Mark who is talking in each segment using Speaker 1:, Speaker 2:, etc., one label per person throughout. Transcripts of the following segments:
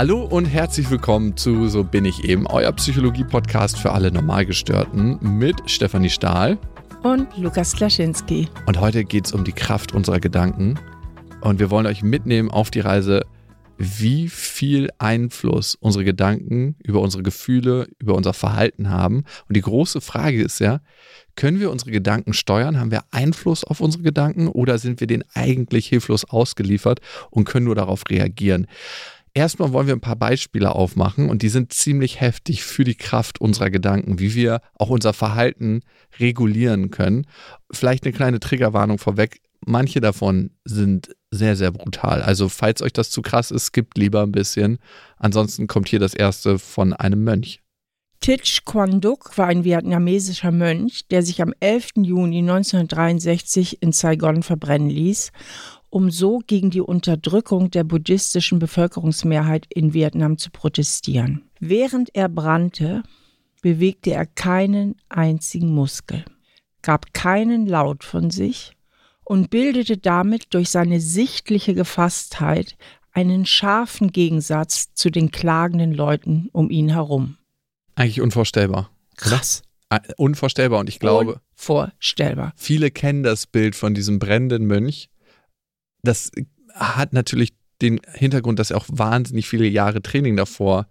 Speaker 1: Hallo und herzlich willkommen zu So bin ich eben, euer Psychologie-Podcast für alle Normalgestörten mit Stefanie Stahl
Speaker 2: und Lukas Klaschinski.
Speaker 1: Und heute geht es um die Kraft unserer Gedanken und wir wollen euch mitnehmen auf die Reise, wie viel Einfluss unsere Gedanken über unsere Gefühle, über unser Verhalten haben. Und die große Frage ist ja, können wir unsere Gedanken steuern? Haben wir Einfluss auf unsere Gedanken oder sind wir denen eigentlich hilflos ausgeliefert und können nur darauf reagieren? Erstmal wollen wir ein paar Beispiele aufmachen und die sind ziemlich heftig für die Kraft unserer Gedanken, wie wir auch unser Verhalten regulieren können. Vielleicht eine kleine Triggerwarnung vorweg. Manche davon sind sehr, sehr brutal. Also falls euch das zu krass ist, skippt lieber ein bisschen. Ansonsten kommt hier das erste von einem Mönch.
Speaker 2: Thich Quan Duc war ein vietnamesischer Mönch, der sich am 11. Juni 1963 in Saigon verbrennen ließ, um so gegen die Unterdrückung der buddhistischen Bevölkerungsmehrheit in Vietnam zu protestieren. Während er brannte, bewegte er keinen einzigen Muskel, gab keinen Laut von sich und bildete damit durch seine sichtliche Gefasstheit einen scharfen Gegensatz zu den klagenden Leuten um ihn herum.
Speaker 1: Eigentlich unvorstellbar.
Speaker 2: Krass.
Speaker 1: Äh, unvorstellbar und ich glaube.
Speaker 2: Unvorstellbar.
Speaker 1: Viele kennen das Bild von diesem brennenden Mönch. Das hat natürlich den Hintergrund, dass er auch wahnsinnig viele Jahre Training davor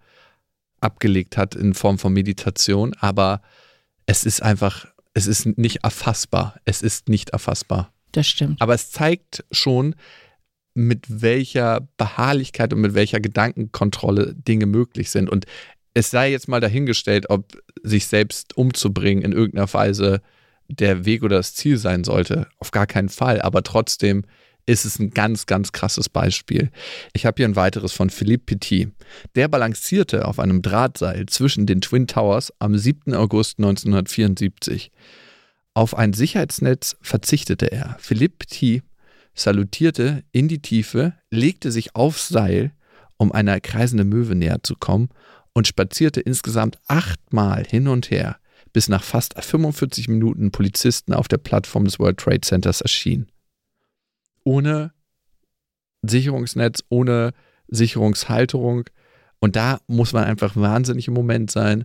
Speaker 1: abgelegt hat in Form von Meditation, aber es ist einfach, es ist nicht erfassbar. Es ist nicht erfassbar.
Speaker 2: Das stimmt.
Speaker 1: Aber es zeigt schon, mit welcher Beharrlichkeit und mit welcher Gedankenkontrolle Dinge möglich sind. Und es sei jetzt mal dahingestellt, ob sich selbst umzubringen in irgendeiner Weise der Weg oder das Ziel sein sollte. Auf gar keinen Fall. Aber trotzdem ist es ein ganz, ganz krasses Beispiel. Ich habe hier ein weiteres von Philippe Petit. Der balancierte auf einem Drahtseil zwischen den Twin Towers am 7. August 1974. Auf ein Sicherheitsnetz verzichtete er. Philippe Petit salutierte in die Tiefe, legte sich aufs Seil, um einer kreisenden Möwe näher zu kommen und spazierte insgesamt achtmal hin und her, bis nach fast 45 Minuten Polizisten auf der Plattform des World Trade Centers erschienen. Ohne Sicherungsnetz, ohne Sicherungshalterung. Und da muss man einfach wahnsinnig im Moment sein.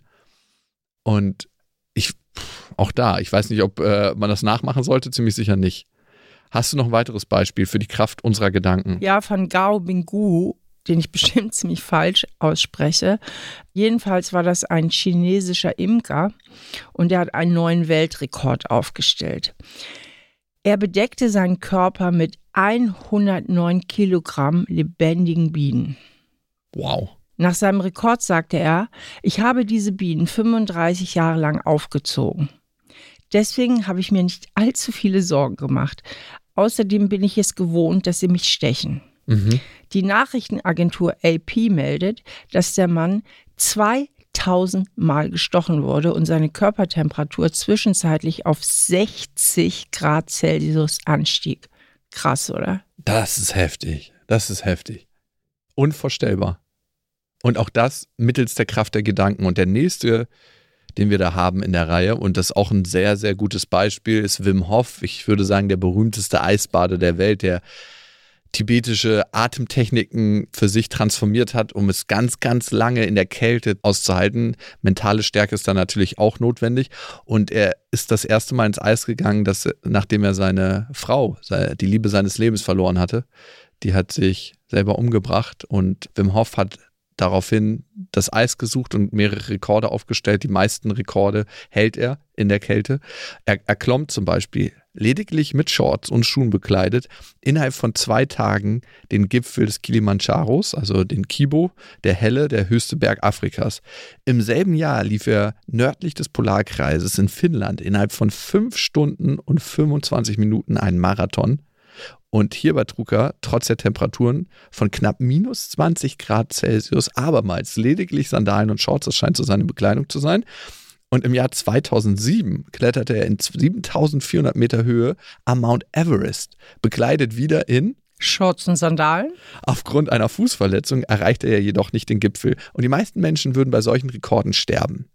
Speaker 1: Und ich auch da, ich weiß nicht, ob äh, man das nachmachen sollte, ziemlich sicher nicht. Hast du noch ein weiteres Beispiel für die Kraft unserer Gedanken?
Speaker 2: Ja, von Gao Bingu, den ich bestimmt ziemlich falsch ausspreche. Jedenfalls war das ein chinesischer Imker und der hat einen neuen Weltrekord aufgestellt. Er bedeckte seinen Körper mit 109 Kilogramm lebendigen Bienen.
Speaker 1: Wow.
Speaker 2: Nach seinem Rekord sagte er, ich habe diese Bienen 35 Jahre lang aufgezogen. Deswegen habe ich mir nicht allzu viele Sorgen gemacht. Außerdem bin ich es gewohnt, dass sie mich stechen. Mhm. Die Nachrichtenagentur AP meldet, dass der Mann 2000 Mal gestochen wurde und seine Körpertemperatur zwischenzeitlich auf 60 Grad Celsius anstieg. Krass, oder?
Speaker 1: Das ist heftig. Das ist heftig. Unvorstellbar. Und auch das mittels der Kraft der Gedanken. Und der nächste, den wir da haben in der Reihe, und das ist auch ein sehr, sehr gutes Beispiel, ist Wim Hof. Ich würde sagen, der berühmteste Eisbader der Welt, der tibetische Atemtechniken für sich transformiert hat, um es ganz, ganz lange in der Kälte auszuhalten. Mentale Stärke ist da natürlich auch notwendig. Und er ist das erste Mal ins Eis gegangen, dass, nachdem er seine Frau, die Liebe seines Lebens verloren hatte. Die hat sich selber umgebracht und Wim Hof hat daraufhin das Eis gesucht und mehrere Rekorde aufgestellt. Die meisten Rekorde hält er in der Kälte. Er, er klommt zum Beispiel lediglich mit Shorts und Schuhen bekleidet innerhalb von zwei Tagen den Gipfel des Kilimandscharos, also den Kibo, der helle, der höchste Berg Afrikas. Im selben Jahr lief er nördlich des Polarkreises in Finnland innerhalb von fünf Stunden und 25 Minuten einen Marathon. Und hierbei trug er trotz der Temperaturen von knapp minus 20 Grad Celsius abermals lediglich Sandalen und Shorts. Das scheint so seine Bekleidung zu sein. Und im Jahr 2007 kletterte er in 7400 Meter Höhe am Mount Everest, bekleidet wieder in
Speaker 2: Shorts und Sandalen.
Speaker 1: Aufgrund einer Fußverletzung erreichte er jedoch nicht den Gipfel. Und die meisten Menschen würden bei solchen Rekorden sterben.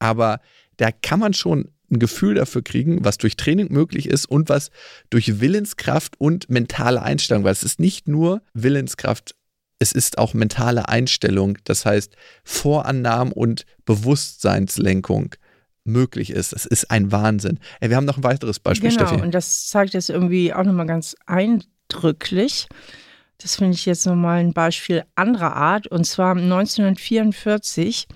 Speaker 1: Aber da kann man schon ein Gefühl dafür kriegen, was durch Training möglich ist und was durch Willenskraft und mentale Einstellung, weil es ist nicht nur Willenskraft es ist auch mentale Einstellung, das heißt Vorannahmen und Bewusstseinslenkung möglich ist. Das ist ein Wahnsinn. Ey, wir haben noch ein weiteres Beispiel,
Speaker 2: genau,
Speaker 1: Steffi.
Speaker 2: und das zeigt es irgendwie auch nochmal ganz eindrücklich. Das finde ich jetzt nochmal ein Beispiel anderer Art. Und zwar 1944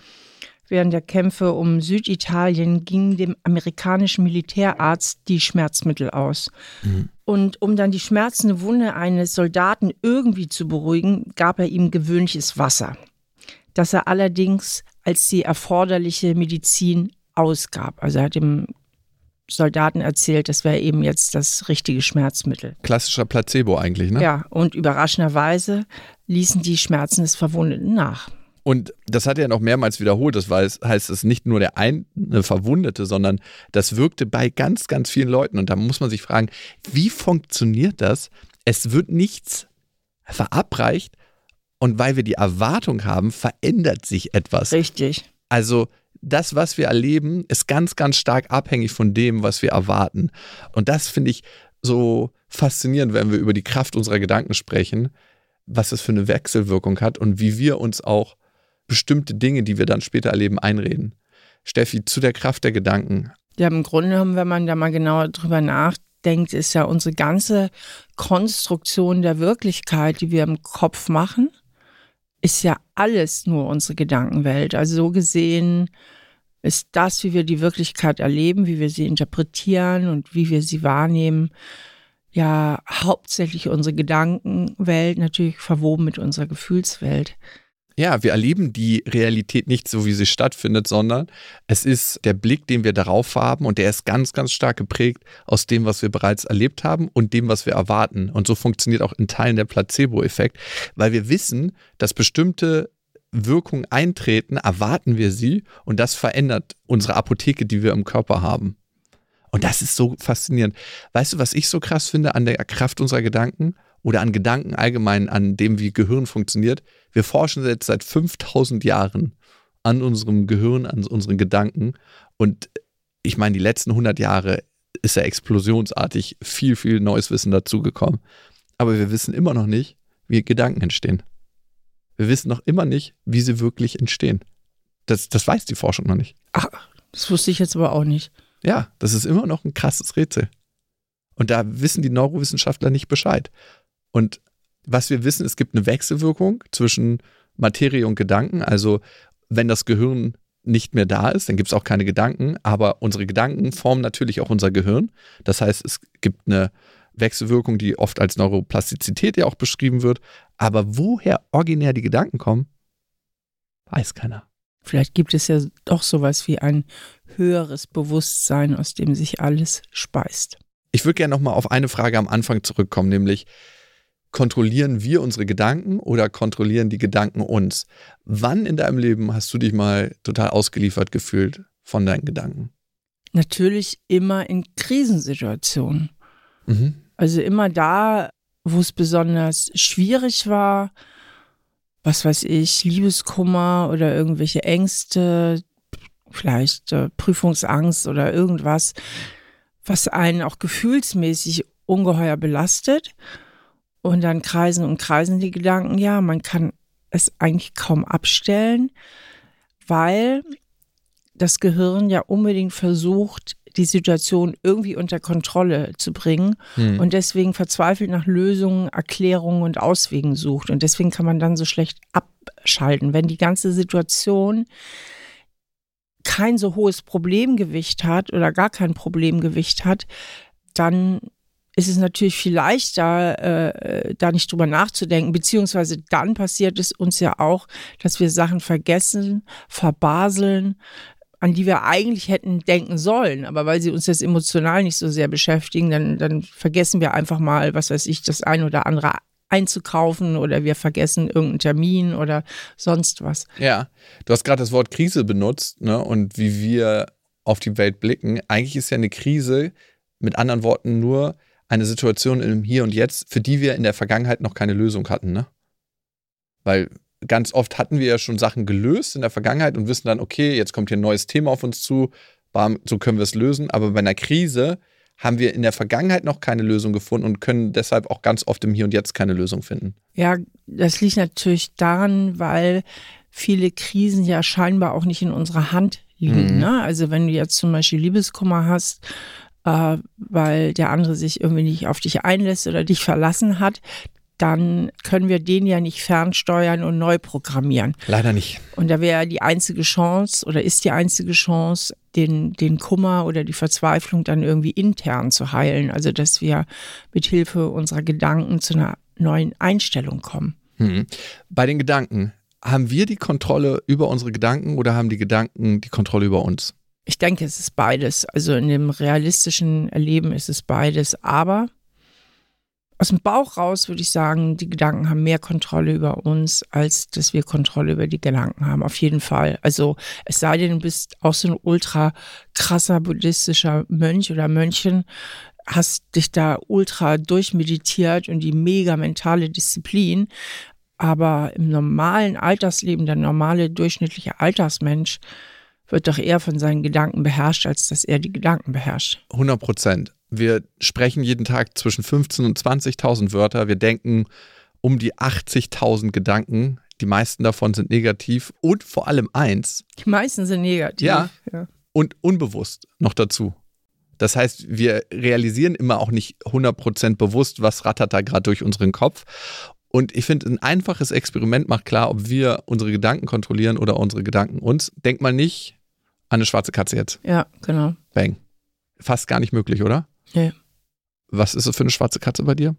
Speaker 2: Während der Kämpfe um Süditalien gingen dem amerikanischen Militärarzt die Schmerzmittel aus. Mhm. Und um dann die schmerzende Wunde eines Soldaten irgendwie zu beruhigen, gab er ihm gewöhnliches Wasser, das er allerdings als die erforderliche Medizin ausgab. Also er hat dem Soldaten erzählt, das wäre eben jetzt das richtige Schmerzmittel.
Speaker 1: Klassischer Placebo eigentlich, ne?
Speaker 2: Ja, und überraschenderweise ließen die Schmerzen des Verwundeten nach.
Speaker 1: Und das hat er noch mehrmals wiederholt. Das heißt, es nicht nur der eine Verwundete, sondern das wirkte bei ganz, ganz vielen Leuten. Und da muss man sich fragen, wie funktioniert das? Es wird nichts verabreicht und weil wir die Erwartung haben, verändert sich etwas.
Speaker 2: Richtig.
Speaker 1: Also das, was wir erleben, ist ganz, ganz stark abhängig von dem, was wir erwarten. Und das finde ich so faszinierend, wenn wir über die Kraft unserer Gedanken sprechen, was es für eine Wechselwirkung hat und wie wir uns auch bestimmte Dinge, die wir dann später erleben, einreden. Steffi, zu der Kraft der Gedanken.
Speaker 2: Ja, im Grunde genommen, wenn man da mal genauer drüber nachdenkt, ist ja unsere ganze Konstruktion der Wirklichkeit, die wir im Kopf machen, ist ja alles nur unsere Gedankenwelt. Also so gesehen ist das, wie wir die Wirklichkeit erleben, wie wir sie interpretieren und wie wir sie wahrnehmen, ja hauptsächlich unsere Gedankenwelt, natürlich verwoben mit unserer Gefühlswelt.
Speaker 1: Ja, wir erleben die Realität nicht so, wie sie stattfindet, sondern es ist der Blick, den wir darauf haben und der ist ganz, ganz stark geprägt aus dem, was wir bereits erlebt haben und dem, was wir erwarten. Und so funktioniert auch in Teilen der Placebo-Effekt, weil wir wissen, dass bestimmte Wirkungen eintreten, erwarten wir sie und das verändert unsere Apotheke, die wir im Körper haben. Und das ist so faszinierend. Weißt du, was ich so krass finde an der Kraft unserer Gedanken? oder an Gedanken allgemein, an dem, wie Gehirn funktioniert. Wir forschen jetzt seit 5000 Jahren an unserem Gehirn, an unseren Gedanken. Und ich meine, die letzten 100 Jahre ist ja explosionsartig viel, viel neues Wissen dazugekommen. Aber wir wissen immer noch nicht, wie Gedanken entstehen. Wir wissen noch immer nicht, wie sie wirklich entstehen. Das, das weiß die Forschung noch nicht.
Speaker 2: Ach, das wusste ich jetzt aber auch nicht.
Speaker 1: Ja, das ist immer noch ein krasses Rätsel. Und da wissen die Neurowissenschaftler nicht Bescheid. Und was wir wissen, es gibt eine Wechselwirkung zwischen Materie und Gedanken. Also wenn das Gehirn nicht mehr da ist, dann gibt es auch keine Gedanken, aber unsere Gedanken formen natürlich auch unser Gehirn. Das heißt, es gibt eine Wechselwirkung, die oft als Neuroplastizität ja auch beschrieben wird. Aber woher originär die Gedanken kommen, weiß keiner.
Speaker 2: Vielleicht gibt es ja doch sowas wie ein höheres Bewusstsein, aus dem sich alles speist.
Speaker 1: Ich würde gerne nochmal auf eine Frage am Anfang zurückkommen, nämlich kontrollieren wir unsere Gedanken oder kontrollieren die Gedanken uns? Wann in deinem Leben hast du dich mal total ausgeliefert gefühlt von deinen Gedanken?
Speaker 2: Natürlich immer in Krisensituationen. Mhm. Also immer da, wo es besonders schwierig war, was weiß ich, Liebeskummer oder irgendwelche Ängste, vielleicht äh, Prüfungsangst oder irgendwas, was einen auch gefühlsmäßig ungeheuer belastet. Und dann kreisen und kreisen die Gedanken, ja, man kann es eigentlich kaum abstellen, weil das Gehirn ja unbedingt versucht, die Situation irgendwie unter Kontrolle zu bringen hm. und deswegen verzweifelt nach Lösungen, Erklärungen und Auswegen sucht. Und deswegen kann man dann so schlecht abschalten. Wenn die ganze Situation kein so hohes Problemgewicht hat oder gar kein Problemgewicht hat, dann ist es natürlich viel leichter, äh, da nicht drüber nachzudenken. Beziehungsweise dann passiert es uns ja auch, dass wir Sachen vergessen, verbaseln, an die wir eigentlich hätten denken sollen. Aber weil sie uns jetzt emotional nicht so sehr beschäftigen, dann, dann vergessen wir einfach mal, was weiß ich, das ein oder andere einzukaufen oder wir vergessen irgendeinen Termin oder sonst was.
Speaker 1: Ja, du hast gerade das Wort Krise benutzt ne? und wie wir auf die Welt blicken. Eigentlich ist ja eine Krise mit anderen Worten nur eine Situation im Hier und Jetzt, für die wir in der Vergangenheit noch keine Lösung hatten, ne? Weil ganz oft hatten wir ja schon Sachen gelöst in der Vergangenheit und wissen dann, okay, jetzt kommt hier ein neues Thema auf uns zu, so können wir es lösen. Aber bei einer Krise haben wir in der Vergangenheit noch keine Lösung gefunden und können deshalb auch ganz oft im Hier und Jetzt keine Lösung finden.
Speaker 2: Ja, das liegt natürlich daran, weil viele Krisen ja scheinbar auch nicht in unserer Hand liegen. Mhm. Ne? Also wenn du jetzt zum Beispiel Liebeskummer hast, äh, weil der andere sich irgendwie nicht auf dich einlässt oder dich verlassen hat, dann können wir den ja nicht fernsteuern und neu programmieren.
Speaker 1: Leider nicht.
Speaker 2: Und da wäre die einzige Chance oder ist die einzige Chance, den, den Kummer oder die Verzweiflung dann irgendwie intern zu heilen. Also dass wir mit Hilfe unserer Gedanken zu einer neuen Einstellung kommen.
Speaker 1: Hm. Bei den Gedanken, haben wir die Kontrolle über unsere Gedanken oder haben die Gedanken die Kontrolle über uns?
Speaker 2: Ich denke, es ist beides. Also in dem realistischen Erleben ist es beides. Aber aus dem Bauch raus würde ich sagen, die Gedanken haben mehr Kontrolle über uns, als dass wir Kontrolle über die Gedanken haben. Auf jeden Fall. Also es sei denn, du bist auch so ein ultra krasser buddhistischer Mönch oder Mönchin, hast dich da ultra durchmeditiert und die mega mentale Disziplin. Aber im normalen Altersleben, der normale durchschnittliche Altersmensch, wird doch eher von seinen Gedanken beherrscht, als dass er die Gedanken beherrscht.
Speaker 1: 100 Prozent wir sprechen jeden Tag zwischen 15.000 und 20.000 Wörter. Wir denken um die 80.000 Gedanken. Die meisten davon sind negativ und vor allem eins.
Speaker 2: Die meisten sind negativ.
Speaker 1: Ja. ja. Und unbewusst noch dazu. Das heißt, wir realisieren immer auch nicht 100% bewusst, was rattert da gerade durch unseren Kopf. Und ich finde, ein einfaches Experiment macht klar, ob wir unsere Gedanken kontrollieren oder unsere Gedanken uns. Denk mal nicht an eine schwarze Katze jetzt.
Speaker 2: Ja, genau.
Speaker 1: Bang. Fast gar nicht möglich, oder?
Speaker 2: Ja.
Speaker 1: Was ist es für eine schwarze Katze bei dir?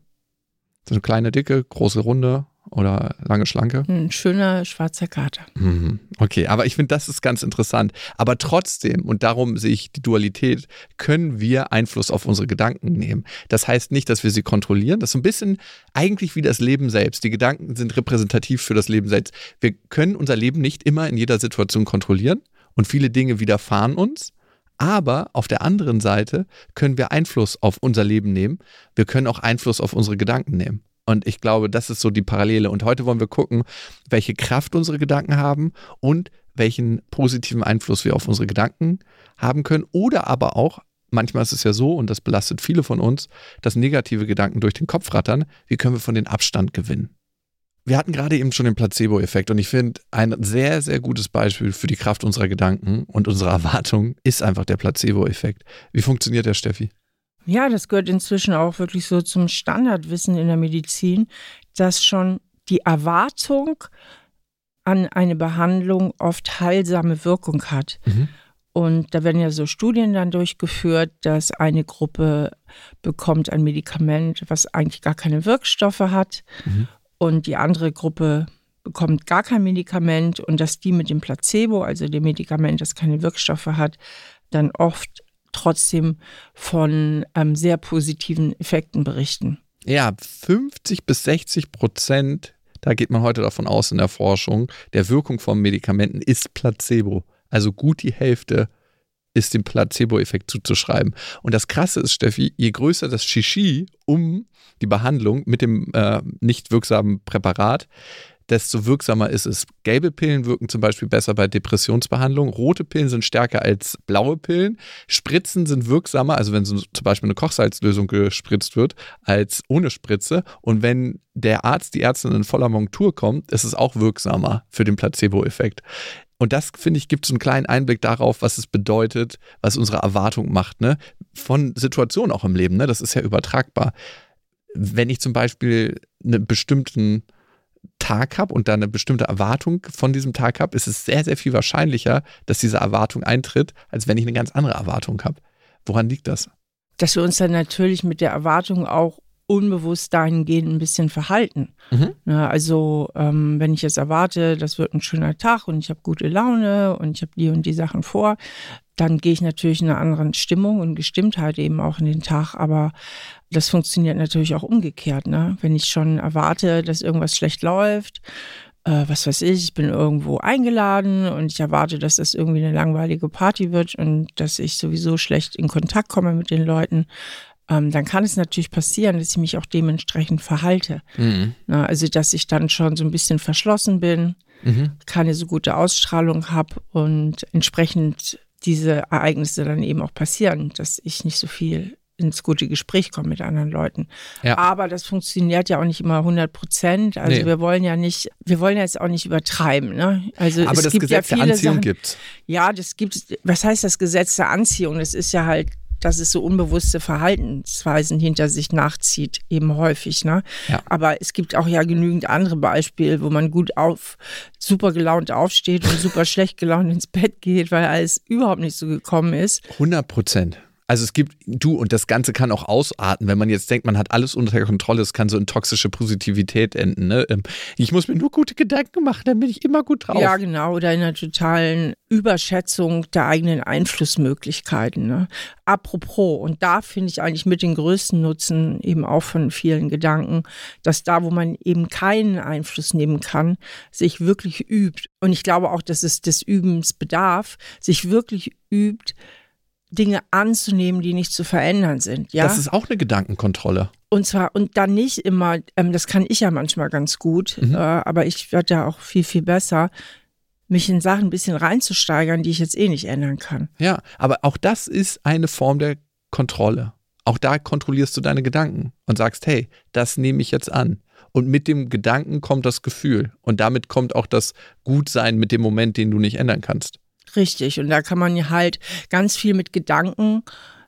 Speaker 1: So eine kleine, dicke, große, runde oder lange, schlanke?
Speaker 2: Ein schöner schwarzer Kater.
Speaker 1: Mhm. Okay, aber ich finde, das ist ganz interessant. Aber trotzdem, und darum sehe ich die Dualität, können wir Einfluss auf unsere Gedanken nehmen. Das heißt nicht, dass wir sie kontrollieren. Das ist so ein bisschen eigentlich wie das Leben selbst. Die Gedanken sind repräsentativ für das Leben selbst. Wir können unser Leben nicht immer in jeder Situation kontrollieren und viele Dinge widerfahren uns. Aber auf der anderen Seite können wir Einfluss auf unser Leben nehmen. Wir können auch Einfluss auf unsere Gedanken nehmen. Und ich glaube, das ist so die Parallele. Und heute wollen wir gucken, welche Kraft unsere Gedanken haben und welchen positiven Einfluss wir auf unsere Gedanken haben können. Oder aber auch, manchmal ist es ja so, und das belastet viele von uns, dass negative Gedanken durch den Kopf rattern. Wie können wir von den Abstand gewinnen? Wir hatten gerade eben schon den Placebo-Effekt und ich finde, ein sehr, sehr gutes Beispiel für die Kraft unserer Gedanken und unserer Erwartungen ist einfach der Placebo-Effekt. Wie funktioniert der, Steffi?
Speaker 2: Ja, das gehört inzwischen auch wirklich so zum Standardwissen in der Medizin, dass schon die Erwartung an eine Behandlung oft heilsame Wirkung hat. Mhm. Und da werden ja so Studien dann durchgeführt, dass eine Gruppe bekommt ein Medikament, was eigentlich gar keine Wirkstoffe hat. Mhm und die andere Gruppe bekommt gar kein Medikament und dass die mit dem Placebo, also dem Medikament, das keine Wirkstoffe hat, dann oft trotzdem von ähm, sehr positiven Effekten berichten.
Speaker 1: Ja, 50 bis 60 Prozent, da geht man heute davon aus in der Forschung, der Wirkung von Medikamenten ist Placebo. Also gut die Hälfte ist dem Placebo-Effekt zuzuschreiben. Und das Krasse ist, Steffi, je größer das Shishi um die Behandlung mit dem äh, nicht wirksamen Präparat, desto wirksamer ist es. Gelbe Pillen wirken zum Beispiel besser bei Depressionsbehandlung. Rote Pillen sind stärker als blaue Pillen. Spritzen sind wirksamer, also wenn so zum Beispiel eine Kochsalzlösung gespritzt wird, als ohne Spritze. Und wenn der Arzt, die Ärztin in voller Montur kommt, ist es auch wirksamer für den Placebo-Effekt. Und das, finde ich, gibt so einen kleinen Einblick darauf, was es bedeutet, was unsere Erwartung macht, ne? Von Situationen auch im Leben, ne? Das ist ja übertragbar wenn ich zum Beispiel einen bestimmten Tag habe und da eine bestimmte Erwartung von diesem Tag habe, ist es sehr, sehr viel wahrscheinlicher, dass diese Erwartung eintritt, als wenn ich eine ganz andere Erwartung habe. Woran liegt das?
Speaker 2: Dass wir uns dann natürlich mit der Erwartung auch unbewusst dahingehend ein bisschen verhalten. Mhm. Ja, also ähm, wenn ich jetzt erwarte, das wird ein schöner Tag und ich habe gute Laune und ich habe die und die Sachen vor, dann gehe ich natürlich in einer anderen Stimmung und Gestimmtheit eben auch in den Tag. Aber das funktioniert natürlich auch umgekehrt. Ne? Wenn ich schon erwarte, dass irgendwas schlecht läuft, äh, was weiß ich, ich bin irgendwo eingeladen und ich erwarte, dass das irgendwie eine langweilige Party wird und dass ich sowieso schlecht in Kontakt komme mit den Leuten, ähm, dann kann es natürlich passieren, dass ich mich auch dementsprechend verhalte. Mhm. Na, also, dass ich dann schon so ein bisschen verschlossen bin, mhm. keine so gute Ausstrahlung habe und entsprechend diese Ereignisse dann eben auch passieren, dass ich nicht so viel ins gute Gespräch kommen mit anderen Leuten.
Speaker 1: Ja.
Speaker 2: Aber das funktioniert ja auch nicht immer 100 Prozent. Also
Speaker 1: Nee.
Speaker 2: wir wollen ja nicht, wir wollen jetzt auch nicht übertreiben. Ne? Also
Speaker 1: Aber
Speaker 2: es
Speaker 1: das
Speaker 2: gibt
Speaker 1: Gesetz
Speaker 2: ja
Speaker 1: der
Speaker 2: viele
Speaker 1: Anziehung
Speaker 2: Sachen,
Speaker 1: gibt's.
Speaker 2: Ja, das gibt, was heißt das Gesetz der Anziehung? Das ist ja halt, dass es so unbewusste Verhaltensweisen hinter sich nachzieht, eben häufig. Ne?
Speaker 1: Ja.
Speaker 2: Aber es gibt auch ja genügend andere Beispiele, wo man gut auf, super gelaunt aufsteht und super schlecht gelaunt ins Bett geht, weil alles überhaupt nicht so gekommen ist.
Speaker 1: 100 Prozent. Also es gibt, du, und das Ganze kann auch ausarten, wenn man jetzt denkt, man hat alles unter Kontrolle, es kann so in toxische Positivität enden. Ne? Ähm, Ich muss mir nur gute Gedanken machen, dann bin ich immer gut drauf.
Speaker 2: Ja, genau. Oder in einer totalen Überschätzung der eigenen Einflussmöglichkeiten. Ne? Apropos, und da finde ich eigentlich mit den größten Nutzen eben auch von vielen Gedanken, dass da, wo man eben keinen Einfluss nehmen kann, sich wirklich übt. Und ich glaube auch, dass es des Übens bedarf, sich wirklich übt, Dinge anzunehmen, die nicht zu verändern sind. Ja?
Speaker 1: Das ist auch eine Gedankenkontrolle.
Speaker 2: Und zwar, und dann nicht immer, ähm, das kann ich ja manchmal ganz gut,
Speaker 1: Mhm.
Speaker 2: äh, aber ich werde ja auch viel, viel besser, mich in Sachen ein bisschen reinzusteigern, die ich jetzt eh nicht ändern kann.
Speaker 1: Ja, aber auch das ist eine Form der Kontrolle. Auch da kontrollierst du deine Gedanken und sagst, hey, das nehme ich jetzt an. Und mit dem Gedanken kommt das Gefühl. Und damit kommt auch das Gutsein mit dem Moment, den du nicht ändern kannst.
Speaker 2: Richtig. Und da kann man ja halt ganz viel mit Gedanken,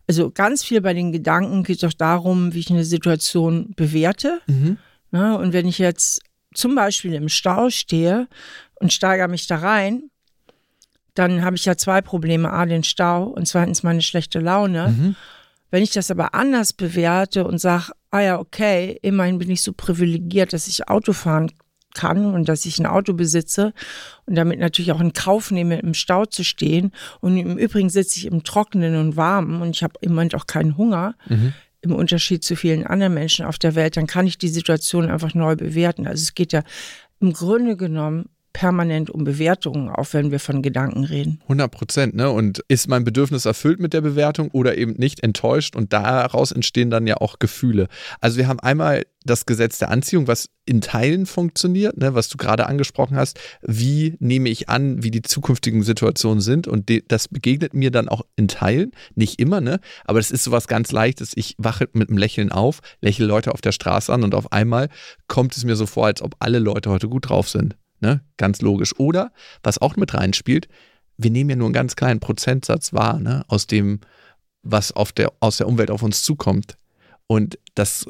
Speaker 2: also ganz viel bei den Gedanken geht doch darum, wie ich eine Situation bewerte. Ne? Und wenn ich jetzt zum Beispiel im Stau stehe und steigere mich da rein, dann habe ich ja zwei Probleme. A, den Stau und zweitens meine schlechte Laune. Wenn ich das aber anders bewerte und sage, ah ja, okay, immerhin bin ich so privilegiert, dass ich Auto fahren kann und dass ich ein Auto besitze und damit natürlich auch in Kauf nehme, im Stau zu stehen. Und im Übrigen sitze ich im Trockenen und Warmen und ich habe im Moment auch keinen Hunger. Im Unterschied zu vielen anderen Menschen auf der Welt, dann kann ich die Situation einfach neu bewerten. Also es geht ja im Grunde genommen permanent um Bewertungen, auch wenn wir von Gedanken reden.
Speaker 1: 100 Prozent, ne? Und ist mein Bedürfnis erfüllt mit der Bewertung oder eben nicht enttäuscht? Und daraus entstehen dann ja auch Gefühle. Also wir haben einmal das Gesetz der Anziehung, was in Teilen funktioniert, ne? was du gerade angesprochen hast. Wie nehme ich an, wie die zukünftigen Situationen sind? Und das begegnet mir dann auch in Teilen, nicht immer, ne? Aber das ist sowas ganz Leichtes. Ich wache mit einem Lächeln auf, lächle Leute auf der Straße an und auf einmal kommt es mir so vor, als ob alle Leute heute gut drauf sind. Ne? Ganz logisch. Oder, was auch mit reinspielt, wir nehmen ja nur einen ganz kleinen Prozentsatz wahr, ne? aus dem, was auf der, aus der Umwelt auf uns zukommt. Und das,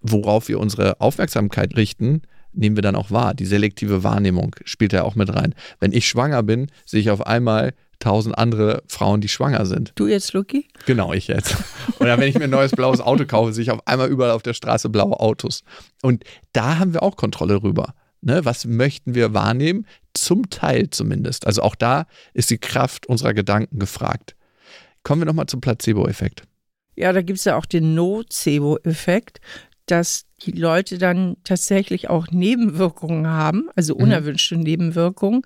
Speaker 1: worauf wir unsere Aufmerksamkeit richten, nehmen wir dann auch wahr. Die selektive Wahrnehmung spielt ja auch mit rein. Wenn ich schwanger bin, sehe ich auf einmal tausend andere Frauen, die schwanger sind.
Speaker 2: Du jetzt, Luki?
Speaker 1: Genau, ich jetzt. Oder wenn ich mir ein neues blaues Auto kaufe, sehe ich auf einmal überall auf der Straße blaue Autos. Und da haben wir auch Kontrolle rüber. Ne? Was möchten wir wahrnehmen? Zum Teil zumindest. Also auch da ist die Kraft unserer Gedanken gefragt. Kommen wir nochmal zum Placebo-Effekt.
Speaker 2: Ja, da gibt es ja auch den Nocebo-Effekt, dass die Leute dann tatsächlich auch Nebenwirkungen haben, also unerwünschte Nebenwirkungen,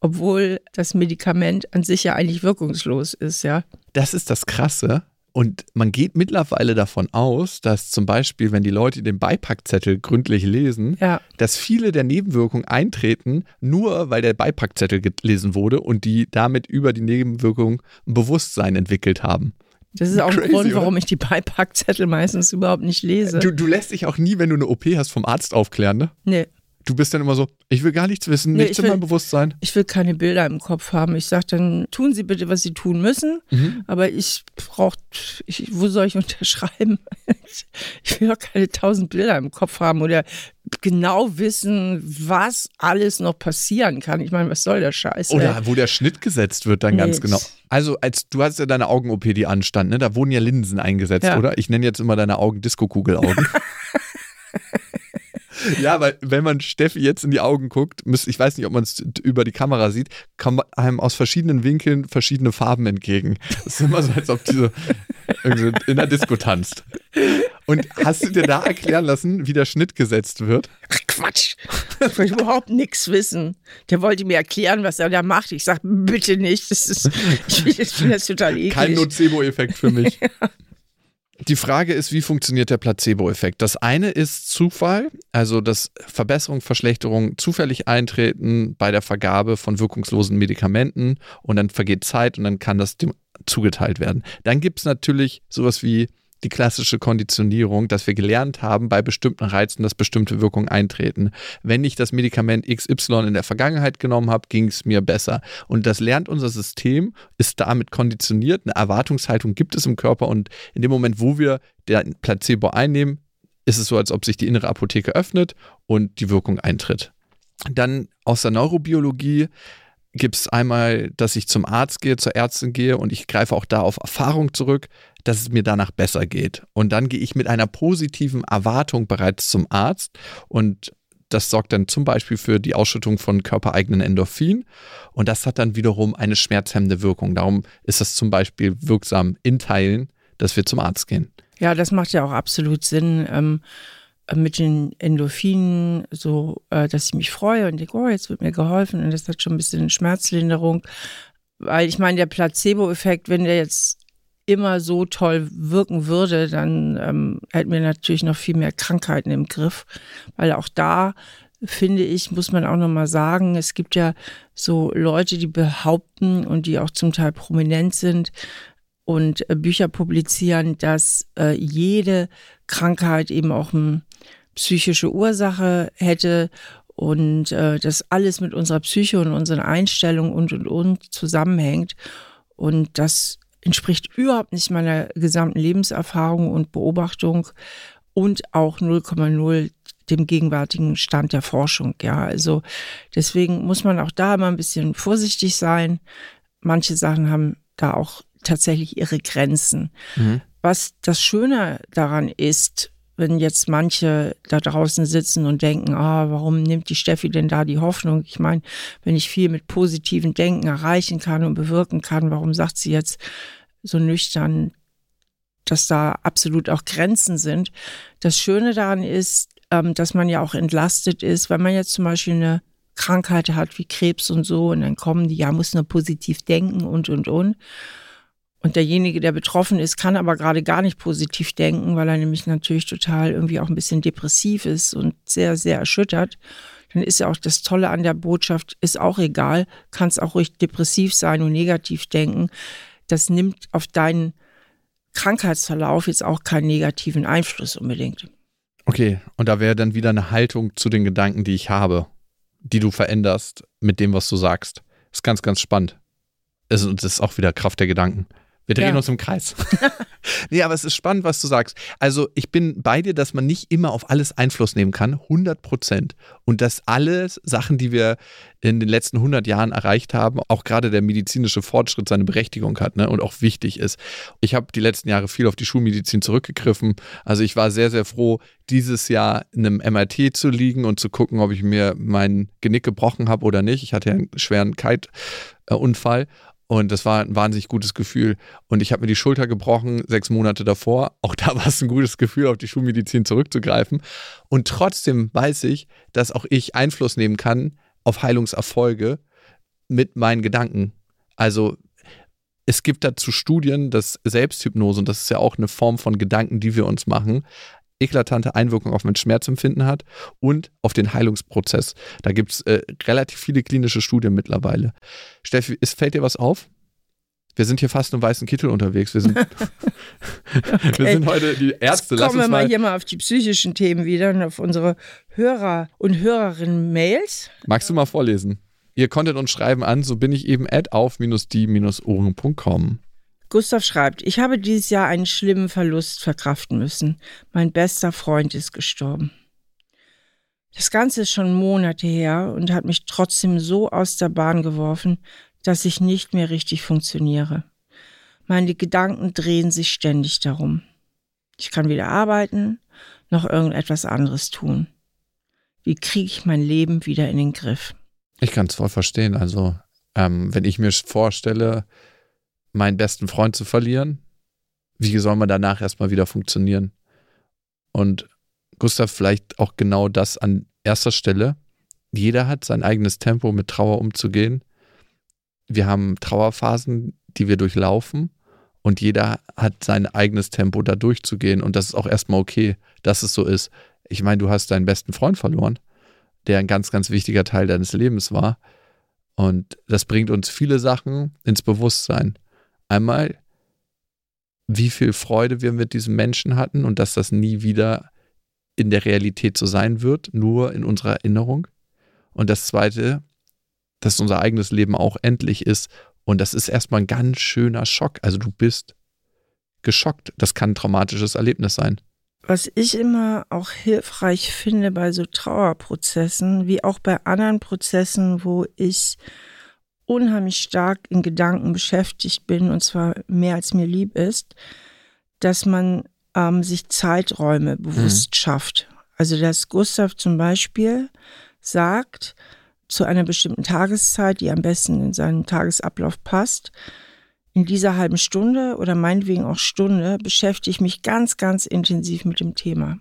Speaker 2: obwohl das Medikament an sich ja eigentlich wirkungslos ist, ja.
Speaker 1: Das ist das Krasse. Und man geht mittlerweile davon aus, dass zum Beispiel, wenn die Leute den Beipackzettel gründlich lesen,
Speaker 2: Ja,
Speaker 1: dass viele der Nebenwirkungen eintreten, nur weil der Beipackzettel gelesen wurde und die damit über die Nebenwirkungen ein Bewusstsein entwickelt haben.
Speaker 2: das ist auch ein
Speaker 1: Crazy,
Speaker 2: Grund,
Speaker 1: oder?
Speaker 2: warum ich die Beipackzettel meistens überhaupt nicht lese.
Speaker 1: Du, du lässt dich auch nie, wenn du eine OP hast, vom Arzt aufklären, ne?
Speaker 2: nee,
Speaker 1: Du bist dann immer so, ich will gar nichts wissen,
Speaker 2: Nee,
Speaker 1: nichts
Speaker 2: ich
Speaker 1: in meinem Bewusstsein.
Speaker 2: ich will keine Bilder im Kopf haben. Ich sage dann, tun Sie bitte, was Sie tun müssen,
Speaker 1: Mhm.
Speaker 2: aber ich brauche, wo soll ich unterschreiben? Ich will doch keine tausend Bilder im Kopf haben oder genau wissen, was alles noch passieren kann. Ich meine, was soll der Scheiß? ey?
Speaker 1: Oder wo der Schnitt gesetzt wird, dann
Speaker 2: Nee.
Speaker 1: ganz genau. Also, als du hast ja deine Augen-OP, die anstand, ne? Da wurden ja Linsen eingesetzt,
Speaker 2: Ja.
Speaker 1: oder? Ich nenne jetzt immer deine Augen Disco-Kugelaugen. ja, weil wenn man Steffi jetzt in die Augen guckt, ich weiß nicht, ob man es über die Kamera sieht, kommen einem aus verschiedenen Winkeln verschiedene Farben entgegen. Das ist immer so, als ob diese so in der Disco tanzt. Und hast du dir da erklären lassen, wie der Schnitt gesetzt wird?
Speaker 2: Ach, Quatsch. Ich will überhaupt nichts wissen. Der wollte mir erklären, was er da macht. Ich sage, bitte nicht. Das ist, ich finde das total eklig.
Speaker 1: Kein Nocebo-Effekt für mich. Die Frage ist, wie funktioniert der Placebo-Effekt? Das eine ist Zufall, also dass Verbesserung, Verschlechterung zufällig eintreten bei der Vergabe von wirkungslosen Medikamenten und dann vergeht Zeit und dann kann das dem zugeteilt werden. Dann gibt es natürlich sowas wie die klassische Konditionierung, dass wir gelernt haben, bei bestimmten Reizen, dass bestimmte Wirkungen eintreten. Wenn ich das Medikament XY in der Vergangenheit genommen habe, ging es mir besser. Und das lernt unser System, ist damit konditioniert, eine Erwartungshaltung gibt es im Körper und in dem Moment, wo wir den Placebo einnehmen, ist es so, als ob sich die innere Apotheke öffnet und die Wirkung eintritt. Dann aus der Neurobiologie gibt es einmal, dass ich zum Arzt gehe, zur Ärztin gehe und ich greife auch da auf Erfahrung zurück, dass es mir danach besser geht. Und dann gehe ich mit einer positiven Erwartung bereits zum Arzt und das sorgt dann zum Beispiel für die Ausschüttung von körpereigenen Endorphin und das hat dann wiederum eine schmerzhemmende Wirkung. Darum ist es zum Beispiel wirksam in Teilen, dass wir zum Arzt gehen.
Speaker 2: Ja, das macht ja auch absolut Sinn. Ähm mit den Endorphinen, so äh, dass ich mich freue und denke, oh, jetzt wird mir geholfen und das hat schon ein bisschen Schmerzlinderung. Weil ich meine, der Placebo-Effekt, wenn der jetzt immer so toll wirken würde, dann ähm, hätten wir natürlich noch viel mehr Krankheiten im Griff. Weil auch da finde ich, muss man auch nochmal sagen, es gibt ja so Leute, die behaupten und die auch zum Teil prominent sind und äh, Bücher publizieren, dass äh, jede Krankheit eben auch eine psychische Ursache hätte und äh, das alles mit unserer Psyche und unseren Einstellungen und und und zusammenhängt. Und das entspricht überhaupt nicht meiner gesamten Lebenserfahrung und Beobachtung und auch 0,0 dem gegenwärtigen Stand der Forschung. Ja, also deswegen muss man auch da immer ein bisschen vorsichtig sein. Manche Sachen haben da auch tatsächlich ihre Grenzen. Mhm. Was das Schöne daran ist, wenn jetzt manche da draußen sitzen und denken, ah, warum nimmt die Steffi denn da die Hoffnung? Ich meine, wenn ich viel mit positiven Denken erreichen kann und bewirken kann, warum sagt sie jetzt so nüchtern, dass da absolut auch Grenzen sind? Das Schöne daran ist, ähm, dass man ja auch entlastet ist, wenn man jetzt zum Beispiel eine Krankheit hat wie Krebs und so und dann kommen die, ja, muss nur positiv denken und, und, und. Und derjenige, der betroffen ist, kann aber gerade gar nicht positiv denken, weil er nämlich natürlich total irgendwie auch ein bisschen depressiv ist und sehr, sehr erschüttert. Dann ist ja auch das Tolle an der Botschaft, ist auch egal, kannst auch ruhig depressiv sein und negativ denken. Das nimmt auf deinen Krankheitsverlauf jetzt auch keinen negativen Einfluss unbedingt.
Speaker 1: Okay, und da wäre dann wieder eine Haltung zu den Gedanken, die ich habe, die du veränderst mit dem, was du sagst. Das ist ganz, ganz spannend. Das ist auch wieder Kraft der Gedanken. Wir drehen ja. uns im Kreis. nee, aber es ist spannend, was du sagst. Also ich bin bei dir, dass man nicht immer auf alles Einfluss nehmen kann, 100 Prozent. Und dass alle Sachen, die wir in den letzten 100 Jahren erreicht haben, auch gerade der medizinische Fortschritt seine Berechtigung hat ne? und auch wichtig ist. Ich habe die letzten Jahre viel auf die Schulmedizin zurückgegriffen. Also ich war sehr, sehr froh, dieses Jahr in einem MRT zu liegen und zu gucken, ob ich mir mein Genick gebrochen habe oder nicht. Ich hatte ja einen schweren Kite-Unfall und das war ein wahnsinnig gutes Gefühl. Und ich habe mir die Schulter gebrochen, sechs Monate davor. Auch da war es ein gutes Gefühl, auf die Schulmedizin zurückzugreifen. Und trotzdem weiß ich, dass auch ich Einfluss nehmen kann auf Heilungserfolge mit meinen Gedanken. Also es gibt dazu Studien, dass Selbsthypnose, und das ist ja auch eine Form von Gedanken, die wir uns machen, eklatante Einwirkung auf mein Schmerzempfinden hat und auf den Heilungsprozess. Da gibt es äh, relativ viele klinische Studien mittlerweile. Steffi, ist, fällt dir was auf? Wir sind hier fast im weißen Kittel unterwegs. Wir sind, okay. wir sind heute die Ärzte.
Speaker 2: Jetzt kommen wir mal hier mal auf die psychischen Themen wieder und auf unsere Hörer und Hörerinnen Mails.
Speaker 1: Magst du mal vorlesen? Ihr konntet uns schreiben an, so bin ich eben at auf-die-ohren.com.
Speaker 2: Gustav schreibt, ich habe dieses Jahr einen schlimmen Verlust verkraften müssen. Mein bester Freund ist gestorben. Das Ganze ist schon Monate her und hat mich trotzdem so aus der Bahn geworfen, dass ich nicht mehr richtig funktioniere. Meine Gedanken drehen sich ständig darum. Ich kann weder arbeiten noch irgendetwas anderes tun. Wie kriege ich mein Leben wieder in den Griff?
Speaker 1: Ich kann es voll verstehen. Also, ähm, wenn ich mir vorstelle, meinen besten Freund zu verlieren, wie soll man danach erstmal wieder funktionieren? Und Gustav, vielleicht auch genau das an erster Stelle. Jeder hat sein eigenes Tempo, mit Trauer umzugehen. Wir haben Trauerphasen, die wir durchlaufen und jeder hat sein eigenes Tempo, da durchzugehen. Und das ist auch erstmal okay, dass es so ist. Ich meine, du hast deinen besten Freund verloren, der ein ganz, ganz wichtiger Teil deines Lebens war. Und das bringt uns viele Sachen ins Bewusstsein. Einmal wie viel Freude wir mit diesem Menschen hatten und dass das nie wieder in der Realität so sein wird, nur in unserer Erinnerung. Und das Zweite, dass unser eigenes Leben auch endlich ist. Und das ist erstmal ein ganz schöner Schock. Also du bist geschockt. Das kann ein traumatisches Erlebnis sein.
Speaker 2: Was ich immer auch hilfreich finde bei so Trauerprozessen, wie auch bei anderen Prozessen, wo ich unheimlich stark in Gedanken beschäftigt bin, und zwar mehr als mir lieb ist, dass man ähm, sich Zeiträume bewusst mhm. schafft. Also dass Gustav zum Beispiel sagt, zu einer bestimmten Tageszeit, die am besten in seinen Tagesablauf passt, in dieser halben Stunde oder meinetwegen auch Stunde beschäftige ich mich ganz, ganz intensiv mit dem Thema.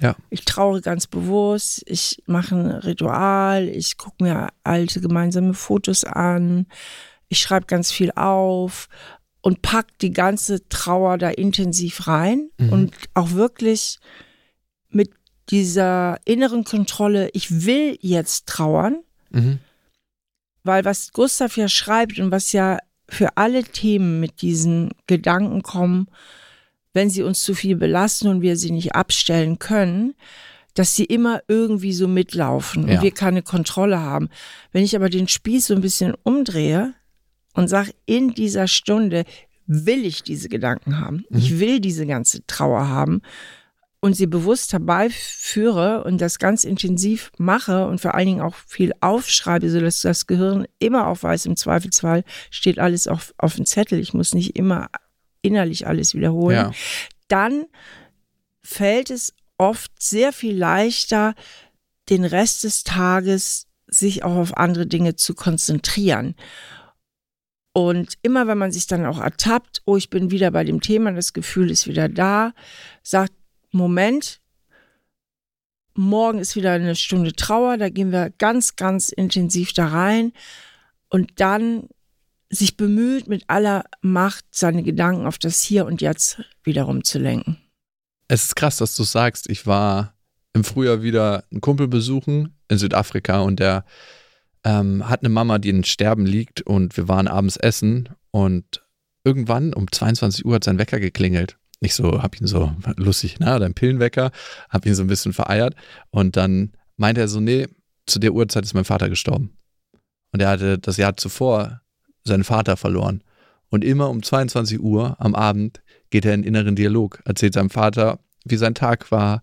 Speaker 1: Ja.
Speaker 2: Ich traue ganz bewusst, ich mache ein Ritual, ich gucke mir alte gemeinsame Fotos an, ich schreibe ganz viel auf und pack die ganze Trauer da intensiv rein mhm. und auch wirklich mit dieser inneren Kontrolle, ich will jetzt trauern, mhm. weil was Gustav ja schreibt und was ja für alle Themen mit diesen Gedanken kommen, wenn sie uns zu viel belasten und wir sie nicht abstellen können, dass sie immer irgendwie so mitlaufen ja. und wir keine Kontrolle haben. Wenn ich aber den Spieß so ein bisschen umdrehe und sage, in dieser Stunde will ich diese Gedanken haben, mhm. ich will diese ganze Trauer haben und sie bewusst herbeiführe und das ganz intensiv mache und vor allen Dingen auch viel aufschreibe, sodass das Gehirn immer auf weiß, im Zweifelsfall steht alles auf, auf dem Zettel. Ich muss nicht immer innerlich alles wiederholen, ja. dann fällt es oft sehr viel leichter, den Rest des Tages sich auch auf andere Dinge zu konzentrieren. Und immer wenn man sich dann auch ertappt, oh, ich bin wieder bei dem Thema, das Gefühl ist wieder da, sagt, Moment, morgen ist wieder eine Stunde Trauer, da gehen wir ganz, ganz intensiv da rein. Und dann sich bemüht, mit aller Macht seine Gedanken auf das Hier und Jetzt wiederum zu lenken.
Speaker 1: Es ist krass, dass du sagst. Ich war im Frühjahr wieder einen Kumpel besuchen in Südafrika und der ähm, hat eine Mama, die in Sterben liegt und wir waren abends essen und irgendwann um 22 Uhr hat sein Wecker geklingelt. Ich so, hab ihn so lustig, na, dein Pillenwecker, hab ihn so ein bisschen vereiert und dann meinte er so, nee, zu der Uhrzeit ist mein Vater gestorben. Und er hatte das Jahr zuvor seinen Vater verloren. Und immer um 22 Uhr am Abend geht er in inneren Dialog, erzählt seinem Vater, wie sein Tag war,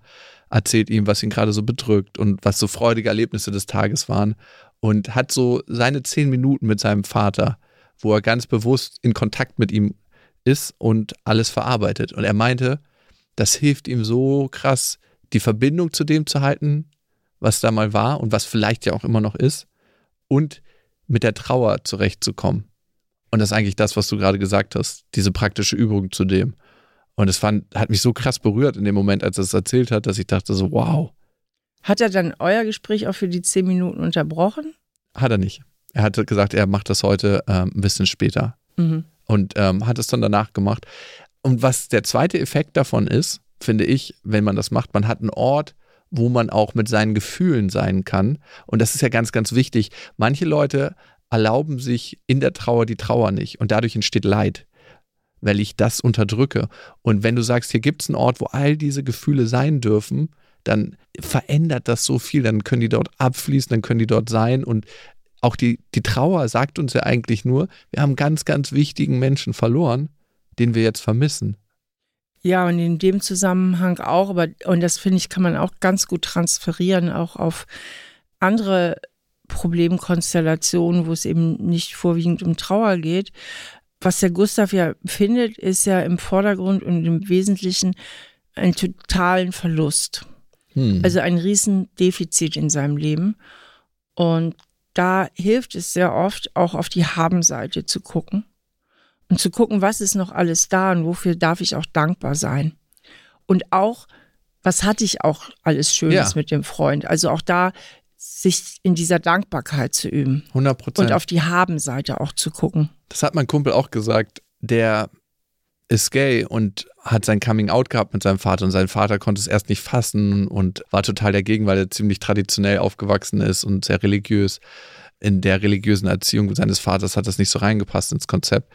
Speaker 1: erzählt ihm, was ihn gerade so bedrückt und was so freudige Erlebnisse des Tages waren und hat so seine zehn Minuten mit seinem Vater, wo er ganz bewusst in Kontakt mit ihm ist und alles verarbeitet. Und er meinte, das hilft ihm so krass, die Verbindung zu dem zu halten, was da mal war und was vielleicht ja auch immer noch ist und mit der Trauer zurechtzukommen. Und das ist eigentlich das, was du gerade gesagt hast, diese praktische Übung zu dem. Und es fand, hat mich so krass berührt in dem Moment, als er es erzählt hat, dass ich dachte so, wow.
Speaker 2: Hat er dann euer Gespräch auch für die zehn Minuten unterbrochen?
Speaker 1: Hat er nicht. Er hatte gesagt, er macht das heute ähm, ein bisschen später. Mhm. Und ähm, hat es dann danach gemacht. Und was der zweite Effekt davon ist, finde ich, wenn man das macht, man hat einen Ort, wo man auch mit seinen Gefühlen sein kann. Und das ist ja ganz, ganz wichtig. Manche Leute erlauben sich in der Trauer die Trauer nicht und dadurch entsteht Leid, weil ich das unterdrücke. Und wenn du sagst, hier gibt es einen Ort, wo all diese Gefühle sein dürfen, dann verändert das so viel, dann können die dort abfließen, dann können die dort sein und auch die, die Trauer sagt uns ja eigentlich nur, wir haben ganz, ganz wichtigen Menschen verloren, den wir jetzt vermissen.
Speaker 2: Ja, und in dem Zusammenhang auch, aber, und das finde ich, kann man auch ganz gut transferieren, auch auf andere Problemkonstellationen, wo es eben nicht vorwiegend um Trauer geht. Was der Gustav ja findet, ist ja im Vordergrund und im Wesentlichen einen totalen Verlust. Hm. Also ein Riesendefizit in seinem Leben. Und da hilft es sehr oft auch auf die Habenseite zu gucken und zu gucken, was ist noch alles da und wofür darf ich auch dankbar sein. Und auch, was hatte ich auch alles Schönes ja. mit dem Freund. Also auch da sich in dieser Dankbarkeit zu üben.
Speaker 1: 100 Prozent.
Speaker 2: Und auf die Habenseite auch zu gucken.
Speaker 1: Das hat mein Kumpel auch gesagt. Der ist gay und hat sein Coming Out gehabt mit seinem Vater und sein Vater konnte es erst nicht fassen und war total dagegen, weil er ziemlich traditionell aufgewachsen ist und sehr religiös. In der religiösen Erziehung seines Vaters hat das nicht so reingepasst ins Konzept.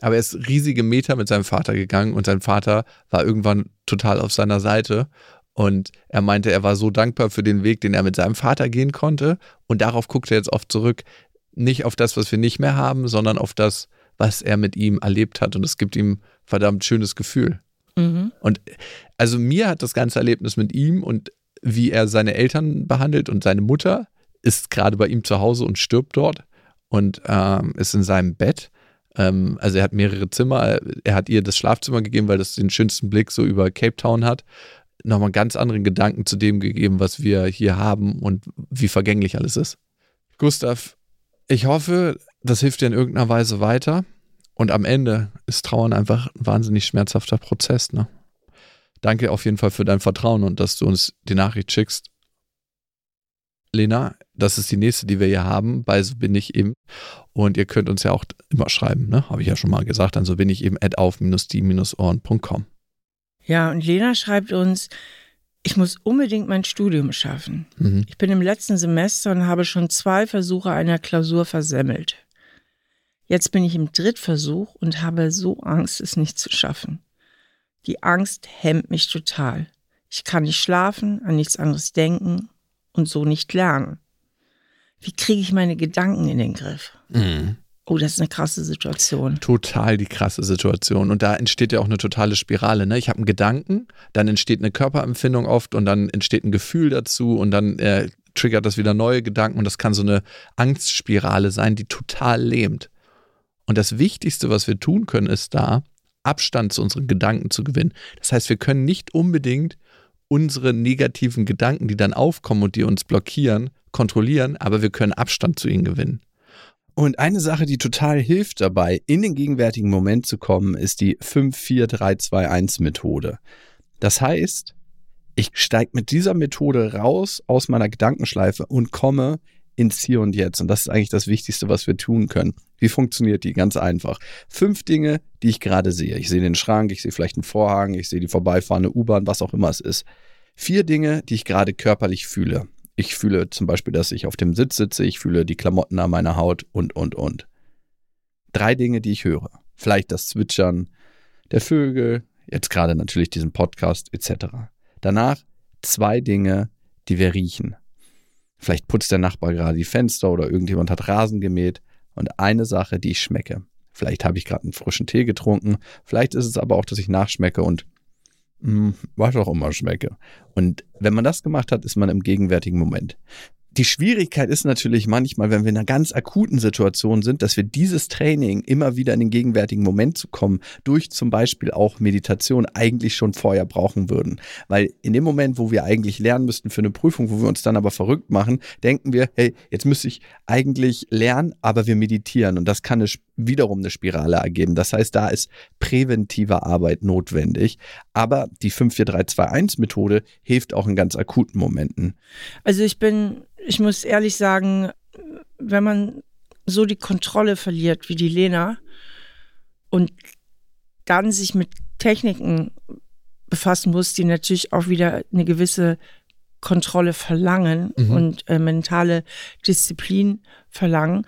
Speaker 1: Aber er ist riesige Meter mit seinem Vater gegangen und sein Vater war irgendwann total auf seiner Seite. Und er meinte, er war so dankbar für den Weg, den er mit seinem Vater gehen konnte. Und darauf guckt er jetzt oft zurück. Nicht auf das, was wir nicht mehr haben, sondern auf das, was er mit ihm erlebt hat. Und es gibt ihm verdammt schönes Gefühl. Mhm. Und also mir hat das ganze Erlebnis mit ihm und wie er seine Eltern behandelt und seine Mutter ist gerade bei ihm zu Hause und stirbt dort und ähm, ist in seinem Bett. Ähm, also er hat mehrere Zimmer. Er hat ihr das Schlafzimmer gegeben, weil das den schönsten Blick so über Cape Town hat. Nochmal ganz anderen Gedanken zu dem gegeben, was wir hier haben und wie vergänglich alles ist. Gustav, ich hoffe, das hilft dir in irgendeiner Weise weiter. Und am Ende ist Trauern einfach ein wahnsinnig schmerzhafter Prozess. Ne? Danke auf jeden Fall für dein Vertrauen und dass du uns die Nachricht schickst. Lena, das ist die nächste, die wir hier haben. Bei so bin ich eben. Und ihr könnt uns ja auch immer schreiben, ne? Habe ich ja schon mal gesagt. Dann so bin ich eben at auf-die-ohren.com.
Speaker 2: Ja, und Lena schreibt uns, ich muss unbedingt mein Studium schaffen. Mhm. Ich bin im letzten Semester und habe schon zwei Versuche einer Klausur versemmelt. Jetzt bin ich im Drittversuch und habe so Angst, es nicht zu schaffen. Die Angst hemmt mich total. Ich kann nicht schlafen, an nichts anderes denken und so nicht lernen. Wie kriege ich meine Gedanken in den Griff? Mhm. Oh, das ist eine krasse Situation.
Speaker 1: Total die krasse Situation. Und da entsteht ja auch eine totale Spirale. Ne? Ich habe einen Gedanken, dann entsteht eine Körperempfindung oft und dann entsteht ein Gefühl dazu und dann äh, triggert das wieder neue Gedanken und das kann so eine Angstspirale sein, die total lähmt. Und das Wichtigste, was wir tun können, ist da, Abstand zu unseren Gedanken zu gewinnen. Das heißt, wir können nicht unbedingt unsere negativen Gedanken, die dann aufkommen und die uns blockieren, kontrollieren, aber wir können Abstand zu ihnen gewinnen.
Speaker 3: Und eine Sache, die total hilft dabei, in den gegenwärtigen Moment zu kommen, ist die 54321-Methode. Das heißt, ich steige mit dieser Methode raus aus meiner Gedankenschleife und komme ins Hier und Jetzt. Und das ist eigentlich das Wichtigste, was wir tun können. Wie funktioniert die? Ganz einfach. Fünf Dinge, die ich gerade sehe. Ich sehe den Schrank, ich sehe vielleicht einen Vorhang, ich sehe die vorbeifahrende U-Bahn, was auch immer es ist. Vier Dinge, die ich gerade körperlich fühle. Ich fühle zum Beispiel, dass ich auf dem Sitz sitze, ich fühle die Klamotten an meiner Haut und, und, und. Drei Dinge, die ich höre. Vielleicht das Zwitschern der Vögel, jetzt gerade natürlich diesen Podcast etc. Danach zwei Dinge, die wir riechen. Vielleicht putzt der Nachbar gerade die Fenster oder irgendjemand hat Rasen gemäht. Und eine Sache, die ich schmecke. Vielleicht habe ich gerade einen frischen Tee getrunken. Vielleicht ist es aber auch, dass ich nachschmecke und mh, hm, was auch immer schmecke. Und wenn man das gemacht hat, ist man im gegenwärtigen Moment die Schwierigkeit ist natürlich manchmal, wenn wir in einer ganz akuten Situation sind, dass wir dieses Training immer wieder in den gegenwärtigen Moment zu kommen, durch zum Beispiel auch Meditation eigentlich schon vorher brauchen würden. Weil in dem Moment, wo wir eigentlich lernen müssten für eine Prüfung, wo wir uns dann aber verrückt machen, denken wir, hey, jetzt müsste ich eigentlich lernen, aber wir meditieren. Und das kann eine, wiederum eine Spirale ergeben. Das heißt, da ist präventive Arbeit notwendig. Aber die 54321-Methode hilft auch in ganz akuten Momenten.
Speaker 2: Also ich bin ich muss ehrlich sagen, wenn man so die Kontrolle verliert wie die Lena und dann sich mit Techniken befassen muss, die natürlich auch wieder eine gewisse Kontrolle verlangen mhm. und äh, mentale Disziplin verlangen.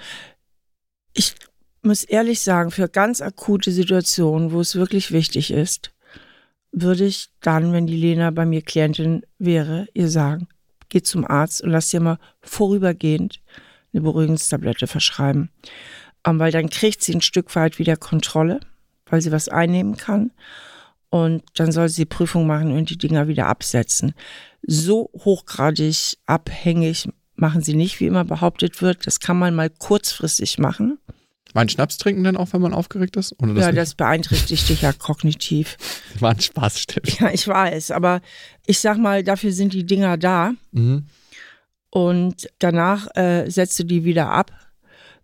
Speaker 2: Ich muss ehrlich sagen, für ganz akute Situationen, wo es wirklich wichtig ist, würde ich dann, wenn die Lena bei mir Klientin wäre, ihr sagen, geh zum Arzt und lass dir mal vorübergehend eine Beruhigungstablette verschreiben. Ähm, weil dann kriegt sie ein Stück weit wieder Kontrolle, weil sie was einnehmen kann. Und dann soll sie Prüfung machen und die Dinger wieder absetzen. So hochgradig abhängig machen sie nicht, wie immer behauptet wird. Das kann man mal kurzfristig machen.
Speaker 1: Mein Schnaps trinken denn auch, wenn man aufgeregt ist?
Speaker 2: Das ja, nicht? das beeinträchtigt dich ja kognitiv.
Speaker 1: War ein Spaß, stimmt.
Speaker 2: Ja, ich weiß, aber ich sag mal, dafür sind die Dinger da. Mhm. Und danach äh, setzt du die wieder ab.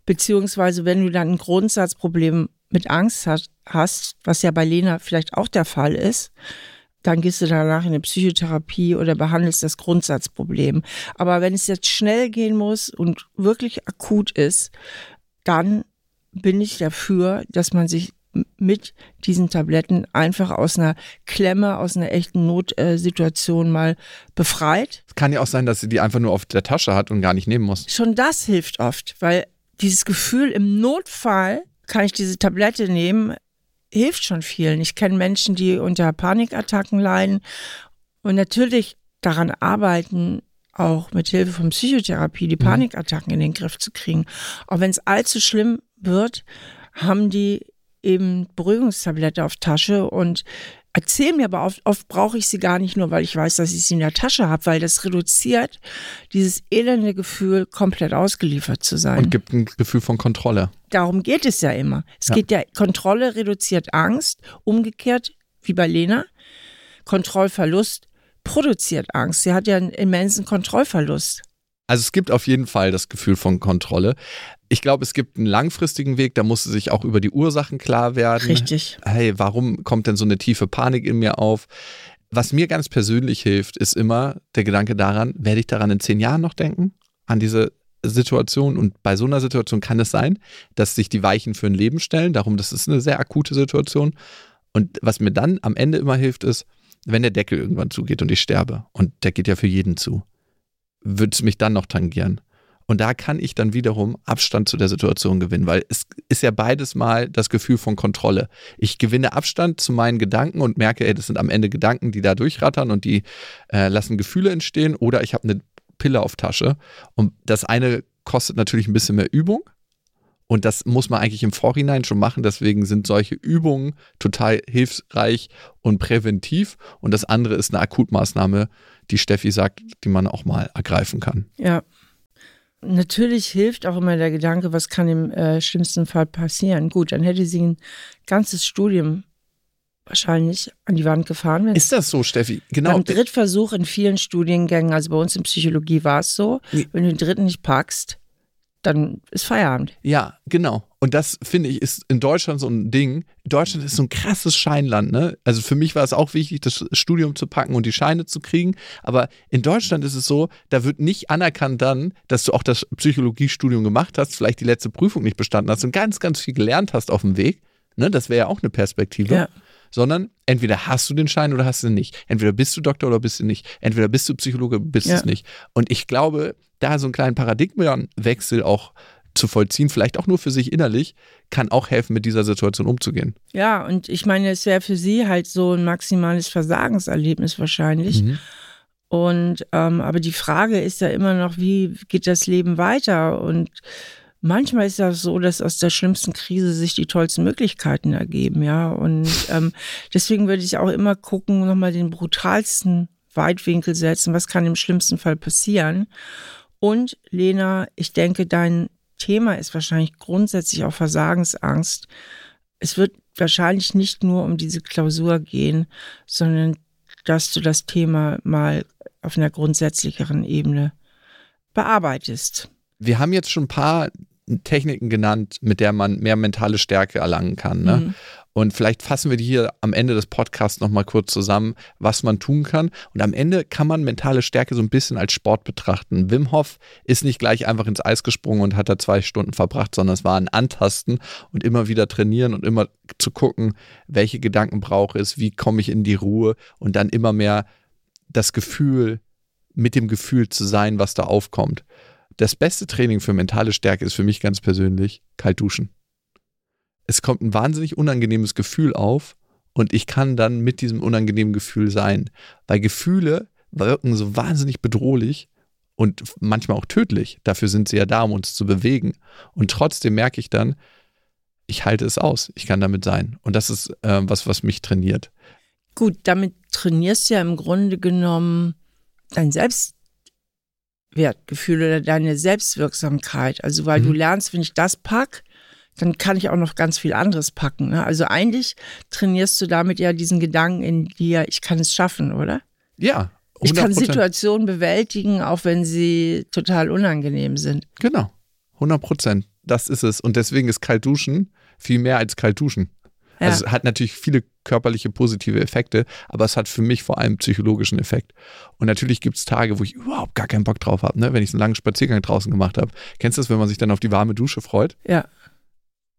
Speaker 2: Beziehungsweise, wenn du dann ein Grundsatzproblem mit Angst hast, hast, was ja bei Lena vielleicht auch der Fall ist, dann gehst du danach in eine Psychotherapie oder behandelst das Grundsatzproblem. Aber wenn es jetzt schnell gehen muss und wirklich akut ist, dann bin ich dafür, dass man sich mit diesen Tabletten einfach aus einer Klemme, aus einer echten Notsituation mal befreit.
Speaker 1: Es kann ja auch sein, dass sie die einfach nur auf der Tasche hat und gar nicht nehmen muss.
Speaker 2: Schon das hilft oft, weil dieses Gefühl im Notfall kann ich diese Tablette nehmen, hilft schon vielen. Ich kenne Menschen, die unter Panikattacken leiden und natürlich daran arbeiten, auch mit Hilfe von Psychotherapie die mhm. Panikattacken in den Griff zu kriegen. Auch wenn es allzu schlimm wird, haben die eben Beruhigungstablette auf Tasche und erzählen mir aber oft, oft brauche ich sie gar nicht nur, weil ich weiß, dass ich sie in der Tasche habe, weil das reduziert dieses elende Gefühl, komplett ausgeliefert zu sein.
Speaker 1: Und gibt ein Gefühl von Kontrolle.
Speaker 2: Darum geht es ja immer. Es ja. geht ja, Kontrolle reduziert Angst, umgekehrt wie bei Lena. Kontrollverlust produziert Angst. Sie hat ja einen immensen Kontrollverlust.
Speaker 1: Also es gibt auf jeden Fall das Gefühl von Kontrolle. Ich glaube, es gibt einen langfristigen Weg, da muss sich auch über die Ursachen klar werden.
Speaker 2: Richtig.
Speaker 1: Hey, warum kommt denn so eine tiefe Panik in mir auf? Was mir ganz persönlich hilft, ist immer der Gedanke daran, werde ich daran in zehn Jahren noch denken? An diese Situation. Und bei so einer Situation kann es sein, dass sich die Weichen für ein Leben stellen. Darum, das ist eine sehr akute Situation. Und was mir dann am Ende immer hilft, ist, wenn der Deckel irgendwann zugeht und ich sterbe. Und der geht ja für jeden zu würde es mich dann noch tangieren. Und da kann ich dann wiederum Abstand zu der Situation gewinnen, weil es ist ja beides mal das Gefühl von Kontrolle. Ich gewinne Abstand zu meinen Gedanken und merke, ey, das sind am Ende Gedanken, die da durchrattern und die äh, lassen Gefühle entstehen. Oder ich habe eine Pille auf Tasche. Und das eine kostet natürlich ein bisschen mehr Übung. Und das muss man eigentlich im Vorhinein schon machen. Deswegen sind solche Übungen total hilfreich und präventiv. Und das andere ist eine Akutmaßnahme, die Steffi sagt, die man auch mal ergreifen kann.
Speaker 2: Ja. Natürlich hilft auch immer der Gedanke, was kann im äh, schlimmsten Fall passieren. Gut, dann hätte sie ein ganzes Studium wahrscheinlich an die Wand gefahren.
Speaker 1: Ist das so, Steffi?
Speaker 2: Genau. Beim Drittversuch in vielen Studiengängen, also bei uns in Psychologie war es so, wenn du den dritten nicht packst, dann ist Feierabend.
Speaker 1: Ja, genau. Und das finde ich ist in Deutschland so ein Ding. Deutschland ist so ein krasses Scheinland, ne? Also für mich war es auch wichtig, das Studium zu packen und die Scheine zu kriegen. Aber in Deutschland ist es so, da wird nicht anerkannt dann, dass du auch das Psychologiestudium gemacht hast, vielleicht die letzte Prüfung nicht bestanden hast und ganz, ganz viel gelernt hast auf dem Weg. Ne? Das wäre ja auch eine Perspektive. Ja sondern entweder hast du den Schein oder hast du ihn nicht. Entweder bist du Doktor oder bist du nicht. Entweder bist du Psychologe, bist du ja. es nicht. Und ich glaube, da so einen kleinen Paradigmenwechsel auch zu vollziehen, vielleicht auch nur für sich innerlich, kann auch helfen, mit dieser Situation umzugehen.
Speaker 2: Ja, und ich meine, es wäre für sie halt so ein maximales Versagenserlebnis wahrscheinlich. Mhm. Und ähm, aber die Frage ist ja immer noch, wie geht das Leben weiter? Und manchmal ist das so, dass aus der schlimmsten Krise sich die tollsten Möglichkeiten ergeben, ja. Und ähm, deswegen würde ich auch immer gucken, nochmal den brutalsten Weitwinkel setzen, was kann im schlimmsten Fall passieren. Und Lena, ich denke, dein Thema ist wahrscheinlich grundsätzlich auch Versagensangst. Es wird wahrscheinlich nicht nur um diese Klausur gehen, sondern dass du das Thema mal auf einer grundsätzlicheren Ebene bearbeitest.
Speaker 1: Wir haben jetzt schon ein paar Techniken genannt, mit der man mehr mentale Stärke erlangen kann. Ne? Mhm. Und vielleicht fassen wir die hier am Ende des Podcasts nochmal kurz zusammen, was man tun kann. Und am Ende kann man mentale Stärke so ein bisschen als Sport betrachten. Wim Hof ist nicht gleich einfach ins Eis gesprungen und hat da zwei Stunden verbracht, sondern es war ein Antasten und immer wieder trainieren und immer zu gucken, welche Gedanken brauche ich, wie komme ich in die Ruhe und dann immer mehr das Gefühl, mit dem Gefühl zu sein, was da aufkommt. Das beste Training für mentale Stärke ist für mich ganz persönlich kalt duschen. Es kommt ein wahnsinnig unangenehmes Gefühl auf und ich kann dann mit diesem unangenehmen Gefühl sein, weil Gefühle wirken so wahnsinnig bedrohlich und manchmal auch tödlich. Dafür sind sie ja da, um uns zu bewegen. Und trotzdem merke ich dann, ich halte es aus, ich kann damit sein. Und das ist äh, was, was mich trainiert.
Speaker 2: Gut, damit trainierst du ja im Grunde genommen dein Selbst, Wertgefühl oder deine Selbstwirksamkeit. Also weil mhm. du lernst, wenn ich das pack, dann kann ich auch noch ganz viel anderes packen. Ne? Also eigentlich trainierst du damit ja diesen Gedanken in dir, ich kann es schaffen, oder?
Speaker 1: Ja.
Speaker 2: 100%. Ich kann Situationen bewältigen, auch wenn sie total unangenehm sind.
Speaker 1: Genau. 100 Prozent. Das ist es. Und deswegen ist kalt duschen viel mehr als kalt duschen. Ja. Also es hat natürlich viele körperliche positive Effekte, aber es hat für mich vor allem psychologischen Effekt. Und natürlich gibt es Tage, wo ich überhaupt gar keinen Bock drauf habe, ne? wenn ich so einen langen Spaziergang draußen gemacht habe. Kennst du das, wenn man sich dann auf die warme Dusche freut?
Speaker 2: Ja.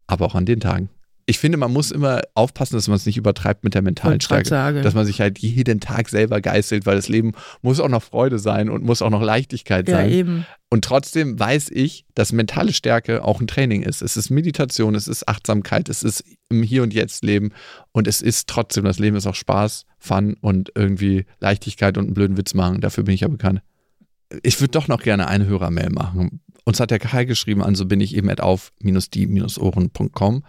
Speaker 1: Aber auch an den Tagen ich finde, man muss immer aufpassen, dass man es nicht übertreibt mit der mentalen Stärke. Dass man sich halt jeden Tag selber geißelt, weil das Leben muss auch noch Freude sein und muss auch noch Leichtigkeit
Speaker 2: Ja,
Speaker 1: sein.
Speaker 2: eben.
Speaker 1: Und trotzdem weiß ich, dass mentale Stärke auch ein Training ist. Es ist Meditation, es ist Achtsamkeit, es ist im Hier und Jetzt Leben und es ist trotzdem, das Leben ist auch Spaß, Fun und irgendwie Leichtigkeit und einen blöden Witz machen. Dafür bin ich ja bekannt. Ich würde doch noch gerne eine Hörermail machen. Uns hat der Kai geschrieben, also bin ich eben at auf-die-ohren.com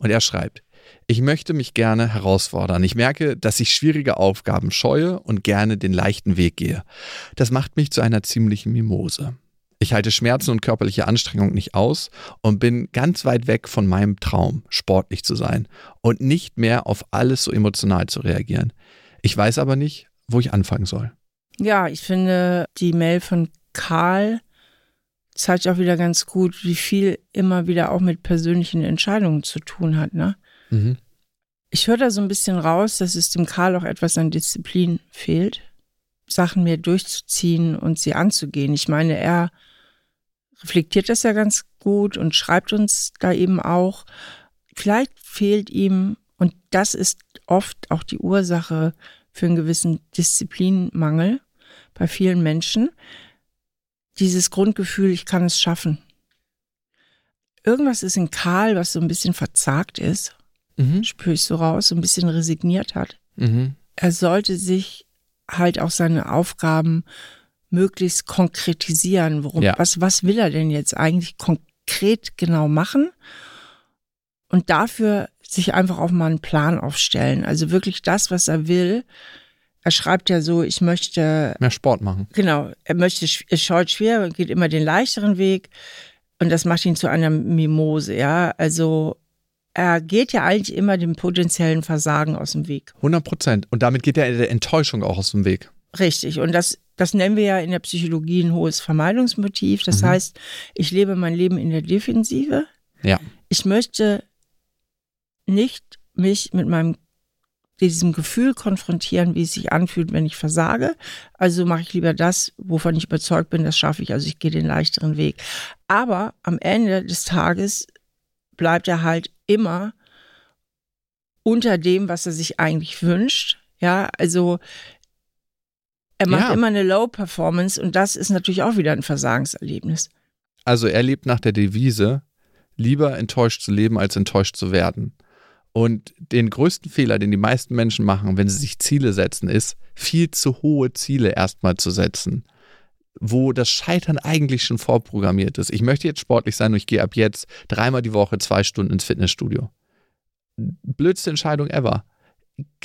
Speaker 1: und er schreibt, ich möchte mich gerne herausfordern. Ich merke, dass ich schwierige Aufgaben scheue und gerne den leichten Weg gehe. Das macht mich zu einer ziemlichen Mimose. Ich halte Schmerzen und körperliche Anstrengung nicht aus und bin ganz weit weg von meinem Traum, sportlich zu sein und nicht mehr auf alles so emotional zu reagieren. Ich weiß aber nicht, wo ich anfangen soll.
Speaker 2: Ja, ich finde, die Mail von Karl zeigt auch wieder ganz gut, wie viel immer wieder auch mit persönlichen Entscheidungen zu tun hat. Ne?
Speaker 1: Mhm.
Speaker 2: Ich höre da so ein bisschen raus, dass es dem Karl auch etwas an Disziplin fehlt, Sachen mehr durchzuziehen und sie anzugehen. Ich meine, er reflektiert das ja ganz gut und schreibt uns da eben auch. Vielleicht fehlt ihm, und das ist oft auch die Ursache für einen gewissen Disziplinmangel bei vielen Menschen, dieses Grundgefühl, ich kann es schaffen. Irgendwas ist in Karl, was so ein bisschen verzagt ist,
Speaker 1: Mhm.
Speaker 2: spüre ich so raus, so ein bisschen resigniert hat.
Speaker 1: Mhm.
Speaker 2: Er sollte sich halt auch seine Aufgaben möglichst konkretisieren. Worum,
Speaker 1: Ja.
Speaker 2: was, was will er denn jetzt eigentlich konkret genau machen? Und dafür sich einfach auch mal einen Plan aufstellen. Also wirklich das, was er will. Er schreibt ja so, ich möchte
Speaker 1: Mehr Sport machen.
Speaker 2: Genau, er möchte, er scheut schwer und geht immer den leichteren Weg. Und das macht ihn zu einer Mimose, ja. Also er geht ja eigentlich immer dem potenziellen Versagen aus dem Weg.
Speaker 1: 100 Prozent. Und damit geht er der Enttäuschung auch aus dem Weg.
Speaker 2: Richtig. Und das, das nennen wir ja in der Psychologie ein hohes Vermeidungsmotiv. Das
Speaker 1: Mhm.
Speaker 2: heißt, ich lebe mein Leben in der Defensive.
Speaker 1: Ja.
Speaker 2: Ich möchte nicht mich mit meinem diesem Gefühl konfrontieren, wie es sich anfühlt, wenn ich versage. Also mache ich lieber das, wovon ich überzeugt bin, das schaffe ich. Also ich gehe den leichteren Weg. Aber am Ende des Tages bleibt er halt immer unter dem, was er sich eigentlich wünscht. Ja, also er macht
Speaker 1: Ja.
Speaker 2: immer eine Low-Performance und das ist natürlich auch wieder ein Versagenserlebnis.
Speaker 1: Also er lebt nach der Devise, lieber enttäuscht zu leben, als enttäuscht zu werden. Und den größten Fehler, den die meisten Menschen machen, wenn sie sich Ziele setzen, ist, viel zu hohe Ziele erstmal zu setzen, wo das Scheitern eigentlich schon vorprogrammiert ist. Ich möchte jetzt sportlich sein und ich gehe ab jetzt dreimal die Woche zwei Stunden ins Fitnessstudio. Blödste Entscheidung ever.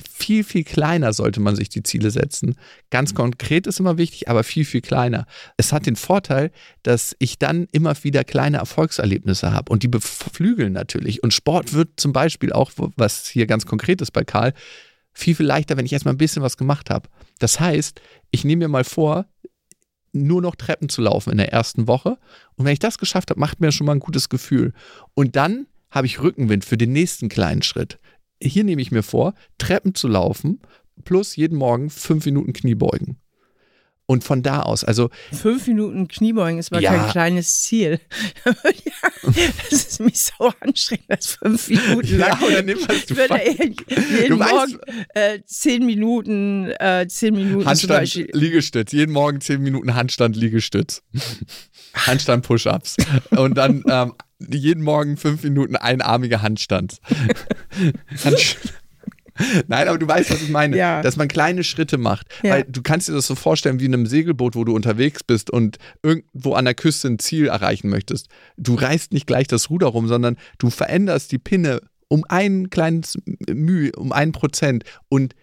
Speaker 1: Viel, viel kleiner sollte man sich die Ziele setzen. Ganz konkret ist immer wichtig, aber viel, viel kleiner. Es hat den Vorteil, dass ich dann immer wieder kleine Erfolgserlebnisse habe und die beflügeln natürlich. Und Sport wird zum Beispiel auch, was hier ganz konkret ist bei Karl, viel, viel leichter, wenn ich erstmal ein bisschen was gemacht habe. Das heißt, ich nehme mir mal vor, nur noch Treppen zu laufen in der ersten Woche. Und wenn ich das geschafft habe, macht mir schon mal ein gutes Gefühl. Und dann habe ich Rückenwind für den nächsten kleinen Schritt. Hier nehme ich mir vor, Treppen zu laufen, plus jeden Morgen fünf Minuten Kniebeugen. Und von da aus, also
Speaker 2: Fünf Minuten Kniebeugen ist mal
Speaker 1: Ja.
Speaker 2: kein kleines Ziel. das ist mich so anstrengend, das fünf Minuten lang.
Speaker 1: Ja, oder nimm was, du
Speaker 2: ich würde jeden, Morgen äh, zehn Minuten, äh, zehn Minuten
Speaker 1: Handstand. Liegestütz. Jeden Morgen zehn Minuten Handstand, Liegestütz. Handstand, Push-Ups. Und dann ähm, jeden Morgen fünf Minuten einarmige Handstand. Nein, aber du weißt, was ich meine.
Speaker 2: Ja.
Speaker 1: Dass man kleine Schritte macht.
Speaker 2: Ja.
Speaker 1: Weil du kannst dir das so vorstellen wie in einem Segelboot, wo du unterwegs bist und irgendwo an der Küste ein Ziel erreichen möchtest. Du reißt nicht gleich das Ruder rum, sondern du veränderst die Pinne um ein kleines Mühe, um ein Prozent. Und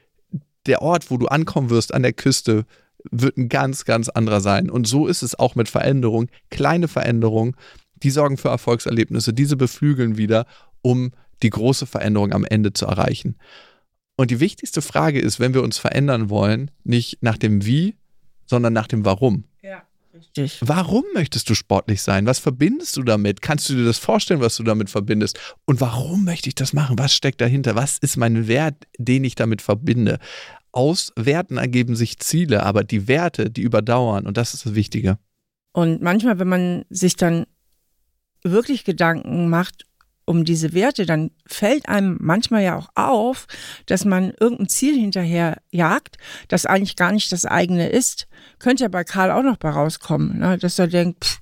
Speaker 1: der Ort, wo du ankommen wirst an der Küste, wird ein ganz, ganz anderer sein. Und so ist es auch mit Veränderung. Kleine Veränderungen, die sorgen für Erfolgserlebnisse, diese beflügeln wieder, um die große Veränderung am Ende zu erreichen. Und die wichtigste Frage ist, wenn wir uns verändern wollen, nicht nach dem Wie, sondern nach dem Warum.
Speaker 2: Ja, richtig.
Speaker 1: Warum möchtest du sportlich sein? Was verbindest du damit? Kannst du dir das vorstellen, was du damit verbindest? Und warum möchte ich das machen? Was steckt dahinter? Was ist mein Wert, den ich damit verbinde? Aus Werten ergeben sich Ziele, aber die Werte, die überdauern und das ist das Wichtige.
Speaker 2: Und manchmal, wenn man sich dann wirklich Gedanken macht, um diese Werte, dann fällt einem manchmal ja auch auf, dass man irgendein Ziel hinterher jagt, das eigentlich gar nicht das eigene ist. Könnte ja bei Karl auch noch bei rauskommen, ne? dass er denkt, pff,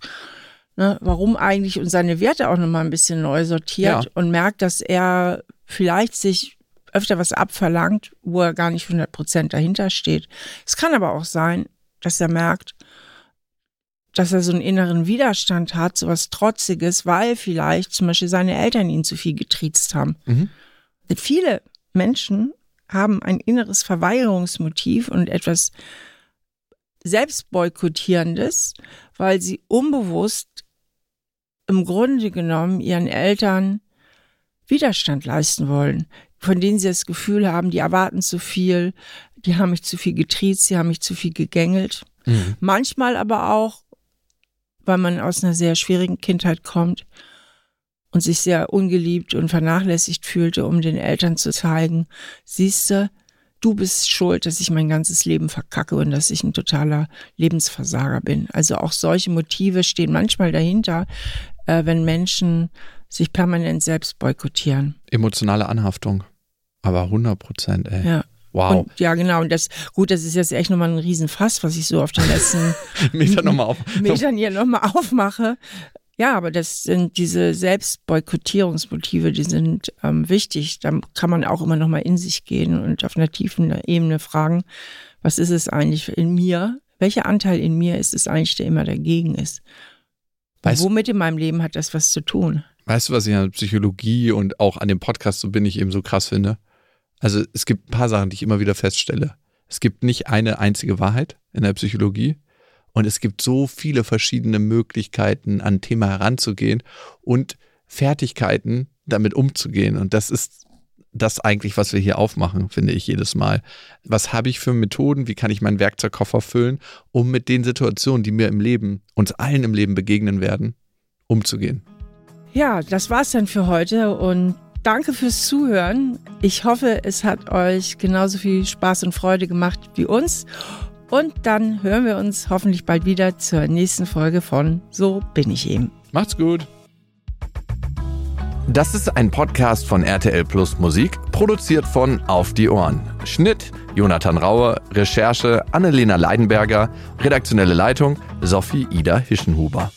Speaker 2: ne, warum eigentlich und seine Werte auch nochmal ein bisschen neu sortiert
Speaker 1: Ja.
Speaker 2: und merkt, dass er vielleicht sich öfter was abverlangt, wo er gar nicht 100 Prozent dahinter steht. Es kann aber auch sein, dass er merkt, dass er so einen inneren Widerstand hat, so was Trotziges, weil vielleicht zum Beispiel seine Eltern ihn zu viel getriezt haben.
Speaker 1: Mhm.
Speaker 2: Viele Menschen haben ein inneres Verweigerungsmotiv und etwas Selbstboykottierendes, weil sie unbewusst im Grunde genommen ihren Eltern Widerstand leisten wollen, von denen sie das Gefühl haben, die erwarten zu viel, die haben mich zu viel getriezt, sie haben mich zu viel gegängelt.
Speaker 1: Mhm.
Speaker 2: Manchmal aber auch, weil man aus einer sehr schwierigen Kindheit kommt und sich sehr ungeliebt und vernachlässigt fühlte, um den Eltern zu zeigen, siehste, du bist schuld, dass ich mein ganzes Leben verkacke und dass ich ein totaler Lebensversager bin. Also auch solche Motive stehen manchmal dahinter, äh, wenn Menschen sich permanent selbst boykottieren.
Speaker 1: Emotionale Anhaftung. Aber 100 Prozent, ey.
Speaker 2: Ja.
Speaker 1: Wow.
Speaker 2: Und ja, genau. Und das, gut, das ist jetzt echt nochmal ein Riesenfass, was ich so auf den letzten
Speaker 1: Meter nochmal auf.
Speaker 2: Metern hier nochmal aufmache. Ja, aber das sind diese Selbstboykottierungsmotive, die sind ähm, wichtig. Da kann man auch immer nochmal in sich gehen und auf einer tiefen Ebene fragen, was ist es eigentlich in mir? Welcher Anteil in mir ist es eigentlich, der immer dagegen ist?
Speaker 1: Weißt-
Speaker 2: womit in meinem Leben hat das was zu tun?
Speaker 1: Weißt du, was ich an Psychologie und auch an dem Podcast so bin ich eben so krass finde? Also es gibt ein paar Sachen, die ich immer wieder feststelle. Es gibt nicht eine einzige Wahrheit in der Psychologie und es gibt so viele verschiedene Möglichkeiten, an ein Thema heranzugehen und Fertigkeiten, damit umzugehen. Und das ist das eigentlich, was wir hier aufmachen, finde ich jedes Mal. Was habe ich für Methoden? Wie kann ich meinen Werkzeugkoffer füllen, um mit den Situationen, die mir im Leben, uns allen im Leben begegnen werden, umzugehen?
Speaker 2: Ja, das war's dann für heute und danke fürs Zuhören. Ich hoffe, es hat euch genauso viel Spaß und Freude gemacht wie uns. Und dann hören wir uns hoffentlich bald wieder zur nächsten Folge von So bin ich eben.
Speaker 1: Macht's gut!
Speaker 4: Das ist ein Podcast von RTL Plus Musik, produziert von Auf die Ohren. Schnitt Jonathan Raue, Recherche Annelena Leidenberger, redaktionelle Leitung Sophie Ida Hischenhuber.